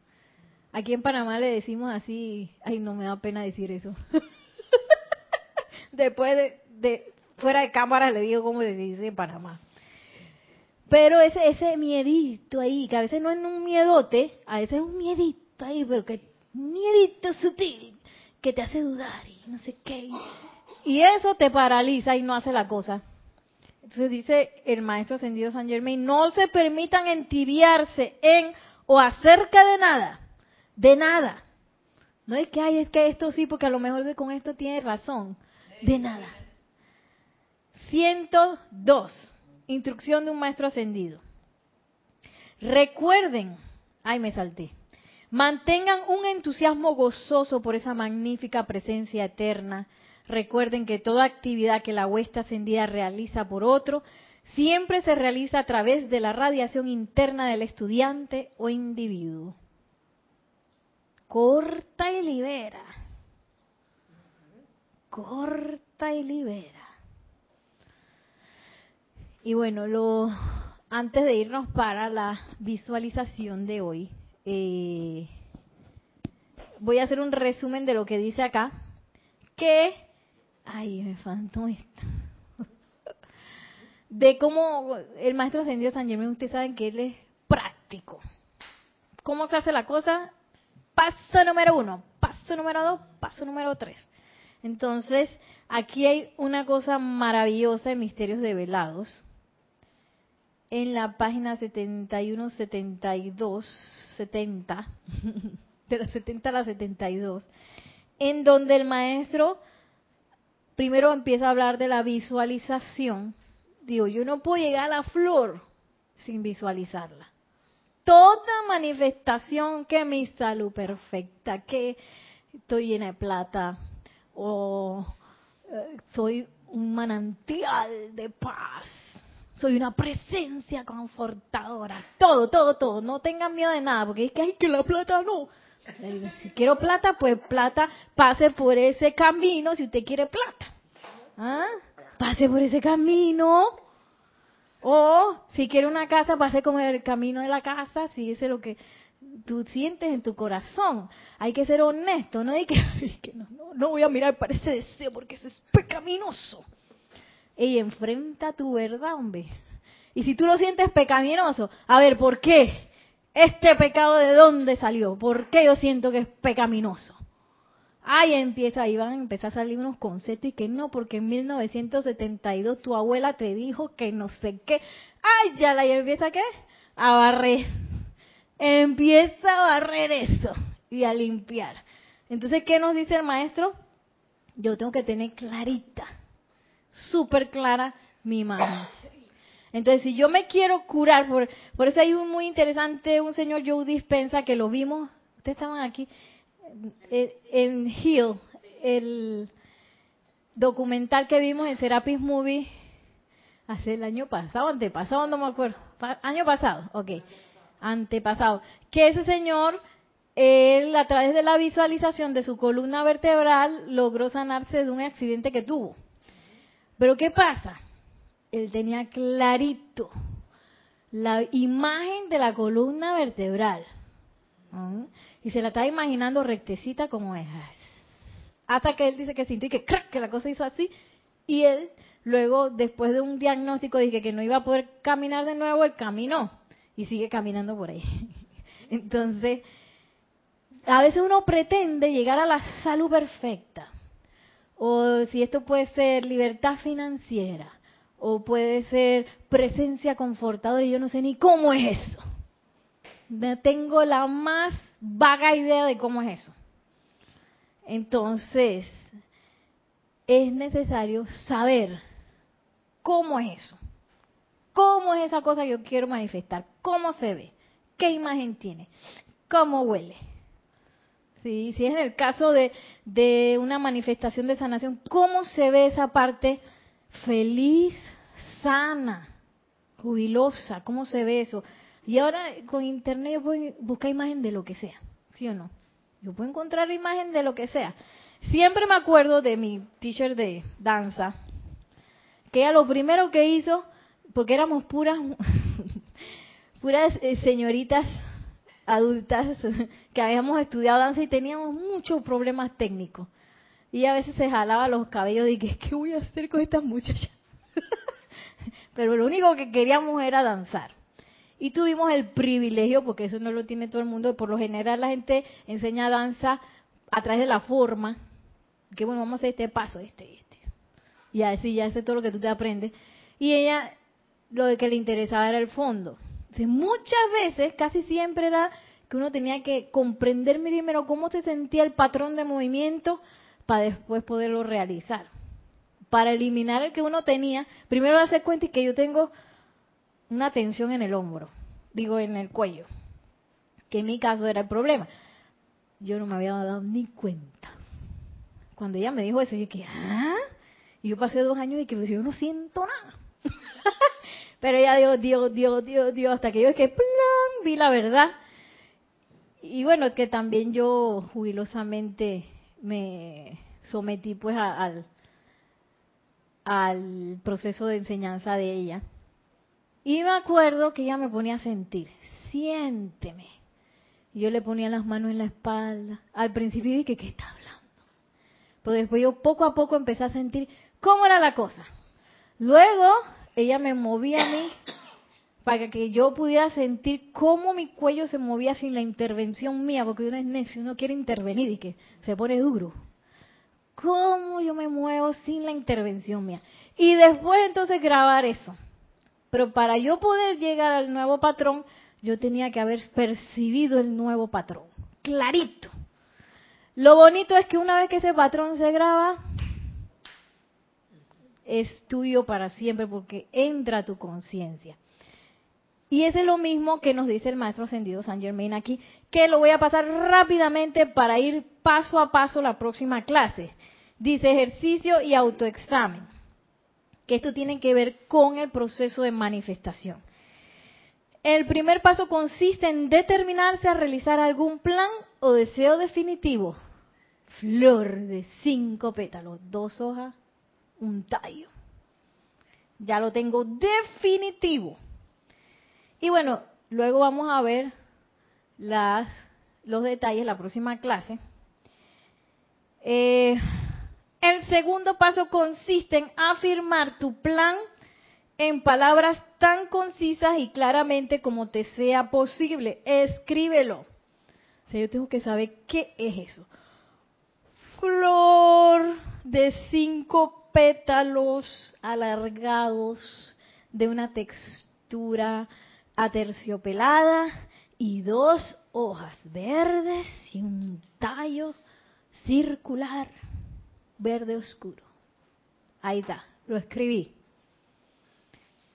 Speaker 1: Aquí en Panamá le decimos así, ay, no me da pena decir eso. Después de, fuera de cámara le digo cómo se dice en Panamá. Pero ese ese miedito ahí, que a veces no es un miedote, a veces es un miedito ahí, pero que miedito sutil que te hace dudar y no sé qué. Y eso te paraliza y no hace la cosa. Entonces dice el maestro ascendido San Germain, no se permitan entibiarse en o acerca de nada, de nada. No es que, ay, es que esto sí, porque a lo mejor con esto tiene razón. De nada. 102. Instrucción de un maestro ascendido. Recuerden, ay, me salté. Mantengan un entusiasmo gozoso por esa magnífica presencia eterna. Recuerden que toda actividad que la huesta ascendida realiza por otro siempre se realiza a través de la radiación interna del estudiante o individuo. Corta y libera. Corta y libera. Y bueno, lo antes de irnos para la visualización de hoy, eh, voy a hacer un resumen de lo que dice acá, que, ay, me faltó esto, de cómo el maestro ascendido San Germán, ustedes saben que él es práctico. ¿Cómo se hace la cosa? Paso número uno, paso número dos, paso número tres. Entonces, aquí hay una cosa maravillosa en Misterios Develados. En la página 71, 72, 70, de la 70 a la 72, en donde el maestro primero empieza a hablar de la visualización. Digo, yo no puedo llegar a la flor sin visualizarla. Toda manifestación que mi salud perfecta, que estoy llena de plata, o eh, soy un manantial de paz, soy una presencia confortadora, todo, todo, todo, no tengan miedo de nada, porque es que hay que la plata no. Eh, Si quiero plata, pues plata, pase por ese camino si usted quiere plata. ¿Ah? Pase por ese camino. O si quiere una casa, pase como el camino de la casa, si ese es lo que tú sientes en tu corazón. Hay que ser honesto, no hay que, ay, que no, no, no voy a mirar para ese deseo porque eso es pecaminoso. Y enfrenta tu verdad, hombre. Y si tú lo sientes pecaminoso, a ver, ¿por qué? ¿Este pecado de dónde salió? ¿Por qué yo siento que es pecaminoso? Ahí empieza, ahí van a empezar a salir unos conceptos y que no, porque en 1972 tu abuela te dijo que no sé qué. Ay, ya la y empieza qué? A barrer. Empieza a barrer eso y a limpiar. Entonces, ¿qué nos dice el maestro? Yo tengo que tener clarita, súper clara mi imagen. Entonces, si yo me quiero curar, por, por eso hay un muy interesante, un señor Joe Dispensa que lo vimos, ustedes estaban aquí, en, en Hill, el documental que vimos en Serapis Movie hace el año pasado, antepasado, no me acuerdo, año pasado, ok, antepasado, que ese señor, él a través de la visualización de su columna vertebral logró sanarse de un accidente que tuvo. Pero ¿qué pasa? Él tenía clarito la imagen de la columna vertebral. Y se la estaba imaginando rectecita como es. Hasta que él dice que sintió y que crack, que la cosa hizo así. Y él, luego, después de un diagnóstico, dije que no iba a poder caminar de nuevo, él caminó. Y sigue caminando por ahí. Entonces, a veces uno pretende llegar a la salud perfecta. O si esto puede ser libertad financiera. O puede ser presencia confortadora. Y yo no sé ni cómo es eso. No tengo la más vaga idea de cómo es eso. Entonces, es necesario saber cómo es eso. ¿Cómo es esa cosa que yo quiero manifestar? ¿Cómo se ve? ¿Qué imagen tiene? ¿Cómo huele? Sí, si es en el caso de, de una manifestación de sanación, ¿cómo se ve esa parte feliz, sana, jubilosa? ¿Cómo se ve eso? Y ahora con internet yo puedo buscar imagen de lo que sea, ¿sí o no? Yo puedo encontrar imagen de lo que sea. Siempre me acuerdo de mi teacher de danza, que ella lo primero que hizo porque éramos puras, puras eh, señoritas adultas que habíamos estudiado danza y teníamos muchos problemas técnicos. Y a veces se jalaba los cabellos y que, ¿qué voy a hacer con estas muchachas? Pero lo único que queríamos era danzar. Y tuvimos el privilegio, porque eso no lo tiene todo el mundo, por lo general la gente enseña danza a través de la forma, que bueno, vamos a hacer este paso, este, este. Y así ya sé todo lo que tú te aprendes. Y ella lo que le interesaba era el fondo. muchas veces, casi siempre era que uno tenía que comprender primero cómo se sentía el patrón de movimiento para después poderlo realizar. Para eliminar el que uno tenía, primero darse cuenta que yo tengo una tensión en el hombro, digo en el cuello, que en mi caso era el problema. Yo no me había dado ni cuenta. Cuando ella me dijo eso, yo dije, ¿ah? Y yo pasé dos años y que yo no siento nada. Pero ella dijo, Dios, Dios, Dios, Dios, hasta que yo es que vi la verdad. Y bueno, que también yo jubilosamente me sometí pues al, al proceso de enseñanza de ella. Y me acuerdo que ella me ponía a sentir, siénteme. Yo le ponía las manos en la espalda. Al principio dije, ¿qué está hablando? Pero después yo poco a poco empecé a sentir cómo era la cosa. Luego ella me movía a mí para que yo pudiera sentir cómo mi cuello se movía sin la intervención mía, porque uno es necio, uno quiere intervenir y que se pone duro. ¿Cómo yo me muevo sin la intervención mía? Y después entonces grabar eso. Pero para yo poder llegar al nuevo patrón, yo tenía que haber percibido el nuevo patrón, clarito. Lo bonito es que una vez que ese patrón se graba, es tuyo para siempre porque entra a tu conciencia. Y ese es lo mismo que nos dice el maestro ascendido San Germain aquí, que lo voy a pasar rápidamente para ir paso a paso la próxima clase. Dice ejercicio y autoexamen, que esto tiene que ver con el proceso de manifestación. El primer paso consiste en determinarse a realizar algún plan o deseo definitivo. Flor de cinco pétalos, dos hojas, un tallo. Ya lo tengo definitivo. Y bueno, luego vamos a ver los detalles la próxima clase. Eh, el segundo paso consiste en afirmar tu plan en palabras tan concisas y claramente como te sea posible. Escríbelo. O sea, yo tengo que saber qué es eso. Flor de cinco pétalos alargados de una textura aterciopelada y dos hojas verdes y un tallo circular verde oscuro. Ahí está, lo escribí.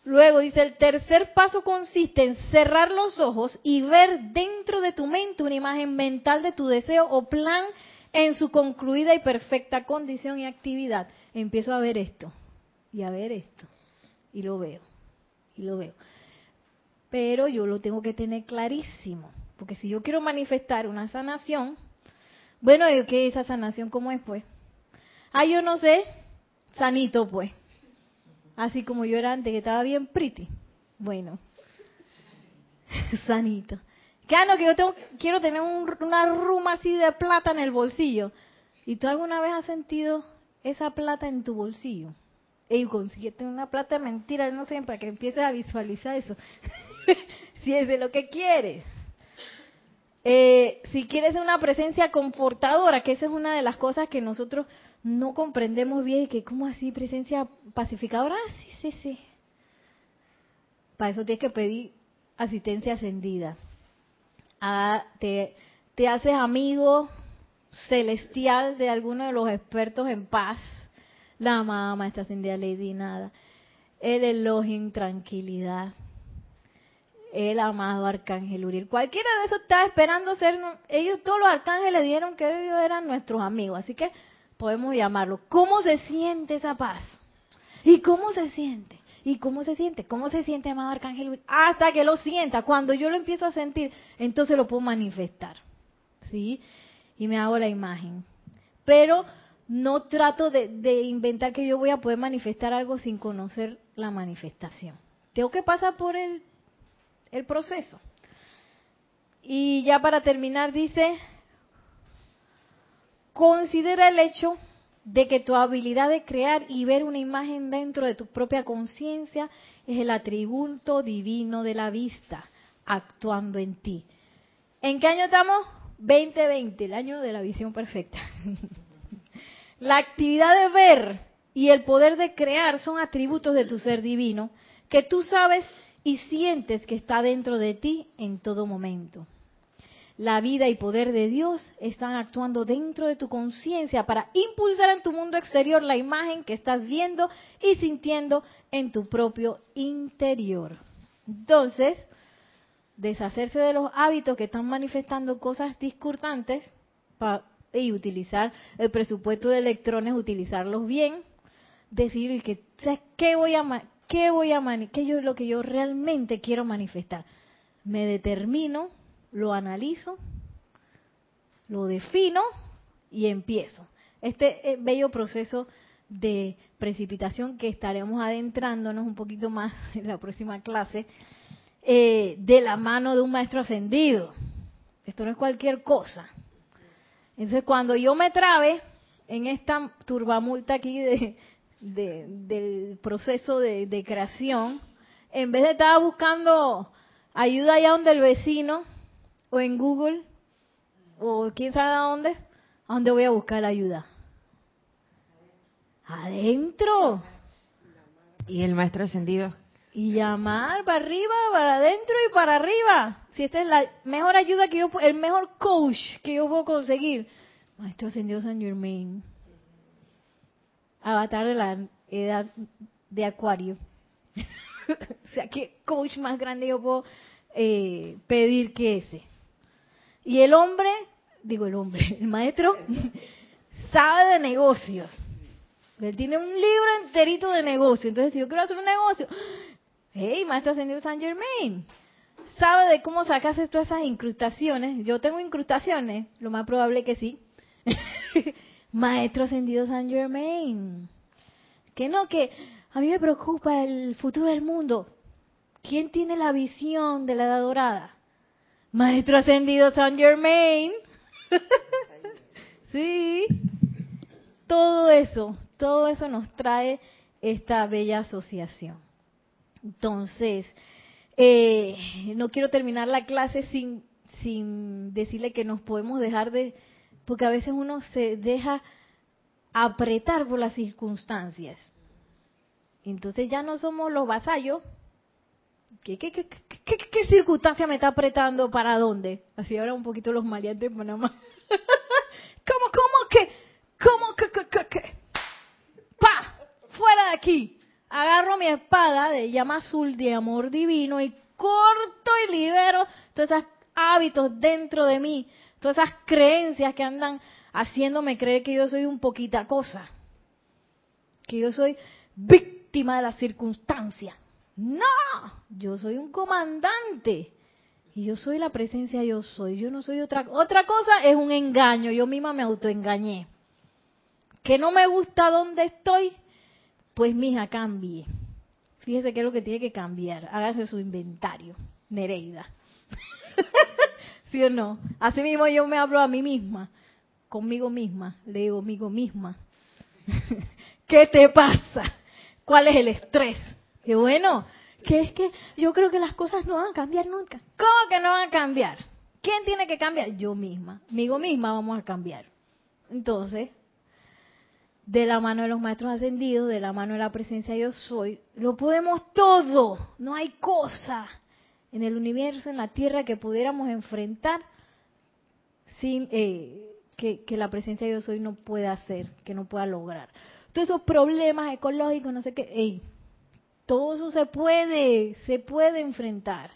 Speaker 1: Luego dice, el tercer paso consiste en cerrar los ojos y ver dentro de tu mente una imagen mental de tu deseo o plan en su concluida y perfecta condición y actividad empiezo a ver esto y a ver esto y lo veo y lo veo. Pero yo lo tengo que tener clarísimo, porque si yo quiero manifestar una sanación, bueno, ¿qué es esa sanación? ¿Cómo es pues? Ah, yo no sé, sanito pues. Así como yo era antes, que estaba bien pretty. Bueno, sanito. Que ah, que yo tengo, quiero tener una ruma así de plata en el bolsillo. ¿Y tú alguna vez has sentido esa plata en tu bolsillo. Y consíguete una plata mentira, no sé, para que empieces a visualizar eso. si es de lo que quieres. Eh, si quieres una presencia confortadora, que esa es una de las cosas que nosotros no comprendemos bien, que como así presencia pacificadora, ah, sí, sí, sí. Para eso tienes que pedir asistencia ascendida. Ah, te, haces amigo celestial de alguno de los expertos en paz la amada maestra ascendida Lady Nada, el Elohim Tranquilidad, el amado Arcángel Uriel. Cualquiera de esos estaba esperando ser, ellos todos los arcángeles dieron que ellos eran nuestros amigos, así que podemos llamarlo. ¿Cómo se siente esa paz? ¿Y cómo se siente? ¿Y cómo se siente? ¿Cómo se siente, amado Arcángel Uriel? Hasta que lo sienta. Cuando yo lo empiezo a sentir, entonces lo puedo manifestar. ¿Sí? Y me hago la imagen. Pero no trato de, de inventar que yo voy a poder manifestar algo sin conocer la manifestación. Tengo que pasar por el el proceso. Y ya para terminar dice, considera el hecho de que tu habilidad de crear y ver una imagen dentro de tu propia conciencia es el atributo divino de la vista actuando en ti. ¿En qué año estamos? 2020, el año de la visión perfecta. la actividad de ver y el poder de crear son atributos de tu ser divino que tú sabes y sientes que está dentro de ti en todo momento. La vida y poder de Dios están actuando dentro de tu conciencia para impulsar en tu mundo exterior la imagen que estás viendo y sintiendo en tu propio interior. Entonces, deshacerse de los hábitos que están manifestando cosas discordantes y utilizar el presupuesto de electrones, utilizarlos bien, decir que, ¿sabes qué voy a ¿Qué voy a qué yo lo que yo realmente quiero manifestar? Me determino, lo analizo, lo defino y empiezo. Este eh, bello proceso de precipitación que estaremos adentrándonos un poquito más en la próxima clase, eh, de la mano de un maestro ascendido. Esto no es cualquier cosa. Entonces, cuando yo me trabe en esta turbamulta aquí de, del proceso de, creación, en vez de estar buscando ayuda allá donde el vecino, o en Google, o quién sabe a dónde, ¿a dónde voy a buscar ayuda? Adentro.
Speaker 2: Y el maestro ascendido.
Speaker 1: Y llamar para arriba, para adentro y para arriba. Si esta es la mejor ayuda que yo, el mejor coach que yo puedo conseguir. Maestro ascendido San Germain avatar de la edad de Acuario. o sea, ¿qué coach más grande yo puedo eh, pedir que ese? Y el hombre, digo el hombre, el maestro, sabe de negocios. Él tiene un libro enterito de negocios. Entonces, si yo quiero hacer un negocio, hey, maestro ascendido San Germain, sabe de cómo sacarse todas esas incrustaciones. Yo tengo incrustaciones, lo más probable que sí. Maestro ascendido San Germain. Que no, que a mí me preocupa el futuro del mundo. ¿Quién tiene la visión de la edad dorada? Maestro ascendido San Germain. sí. Todo eso, todo eso nos trae esta bella asociación. Entonces, eh, no quiero terminar la clase sin, sin decirle que nos podemos dejar de porque a veces uno se deja apretar por las circunstancias. Entonces ya no somos los vasallos. ¿Qué, qué, qué, qué, circunstancia me está apretando para dónde? Así ahora un poquito los maleantes de Panamá. ¿Cómo, cómo que? ¿Cómo que, que, que, ¡Pa! ¡Fuera de aquí! Agarro mi espada de llama azul de amor divino y corto y libero todos esos hábitos dentro de mí todas esas creencias que andan haciéndome creer que yo soy un poquita cosa, que yo soy víctima de las circunstancias. No, yo soy un comandante y yo soy la presencia yo soy, yo no soy otra otra cosa es un engaño, yo misma me autoengañé. Que no me gusta donde estoy, pues mija, cambie. Fíjese qué es lo que tiene que cambiar, hágase su inventario, Nereida. ¿Sí o no? Así mismo yo me hablo a mí misma, conmigo misma, le digo, amigo misma, ¿qué te pasa? ¿Cuál es el estrés? Que bueno, que es que yo creo que las cosas no van a cambiar nunca. ¿Cómo que no van a cambiar? ¿Quién tiene que cambiar? Yo misma, amigo misma vamos a cambiar. Entonces, de la mano de los maestros ascendidos, de la mano de la presencia yo soy, lo podemos todo, no hay cosa en el universo, en la tierra, que pudiéramos enfrentar sin eh, que, la presencia de Dios hoy no pueda hacer, que no pueda lograr. todos esos problemas ecológicos, no sé qué. Ey, todo eso se puede, se puede enfrentar.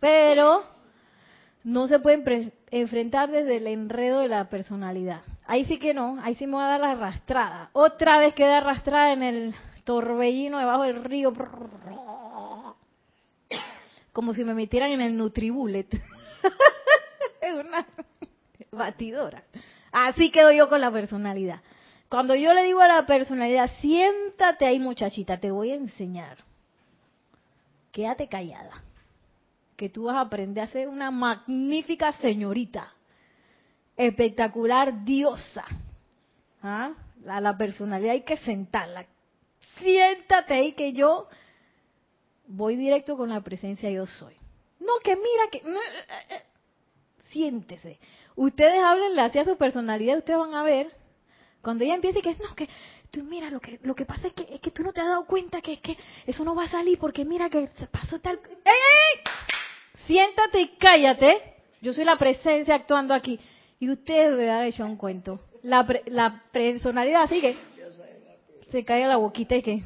Speaker 1: Pero no se puede enfrentar desde el enredo de la personalidad. Ahí sí que no, ahí sí me voy a dar la arrastrada. Otra vez quedé arrastrada en el torbellino debajo del río. Como si me metieran en el Nutribullet. es una batidora. Así quedo yo con la personalidad. Cuando yo le digo a la personalidad, siéntate ahí muchachita, te voy a enseñar. Quédate callada. Que tú vas a aprender a ser una magnífica señorita. Espectacular diosa. ¿Ah? La, la personalidad hay que sentarla. Siéntate ahí que yo voy directo con la presencia yo soy. No, que mira que... Eh, eh, siéntese. Ustedes háblenle hacia su personalidad, ustedes van a ver cuando ella empiece que no, que tú mira, lo que lo que pasa es que es que tú no te has dado cuenta que es que eso no va a salir porque mira que se pasó tal ¡Ey, Siéntate y cállate. Yo soy la presencia actuando aquí. Y usted me ha hecho un cuento. La, la personalidad así que se cae la boquita y que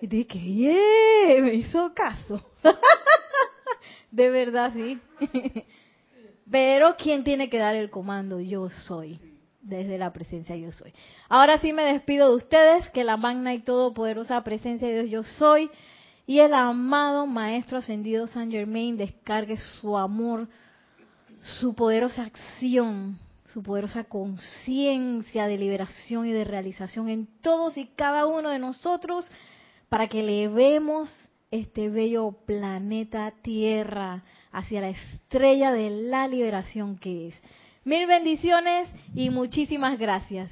Speaker 1: y que yeah, me hizo caso. de verdad, sí. Pero ¿quién tiene que dar el comando? Yo soy desde la presencia yo soy. Ahora sí me despido de ustedes, que la magna y todopoderosa presencia de Dios yo soy y el amado Maestro Ascendido San Germain descargue su amor, su poderosa acción, su poderosa conciencia de liberación y de realización en todos y cada uno de nosotros para que elevemos este bello planeta Tierra hacia la estrella de la liberación que es. Mil bendiciones y muchísimas gracias.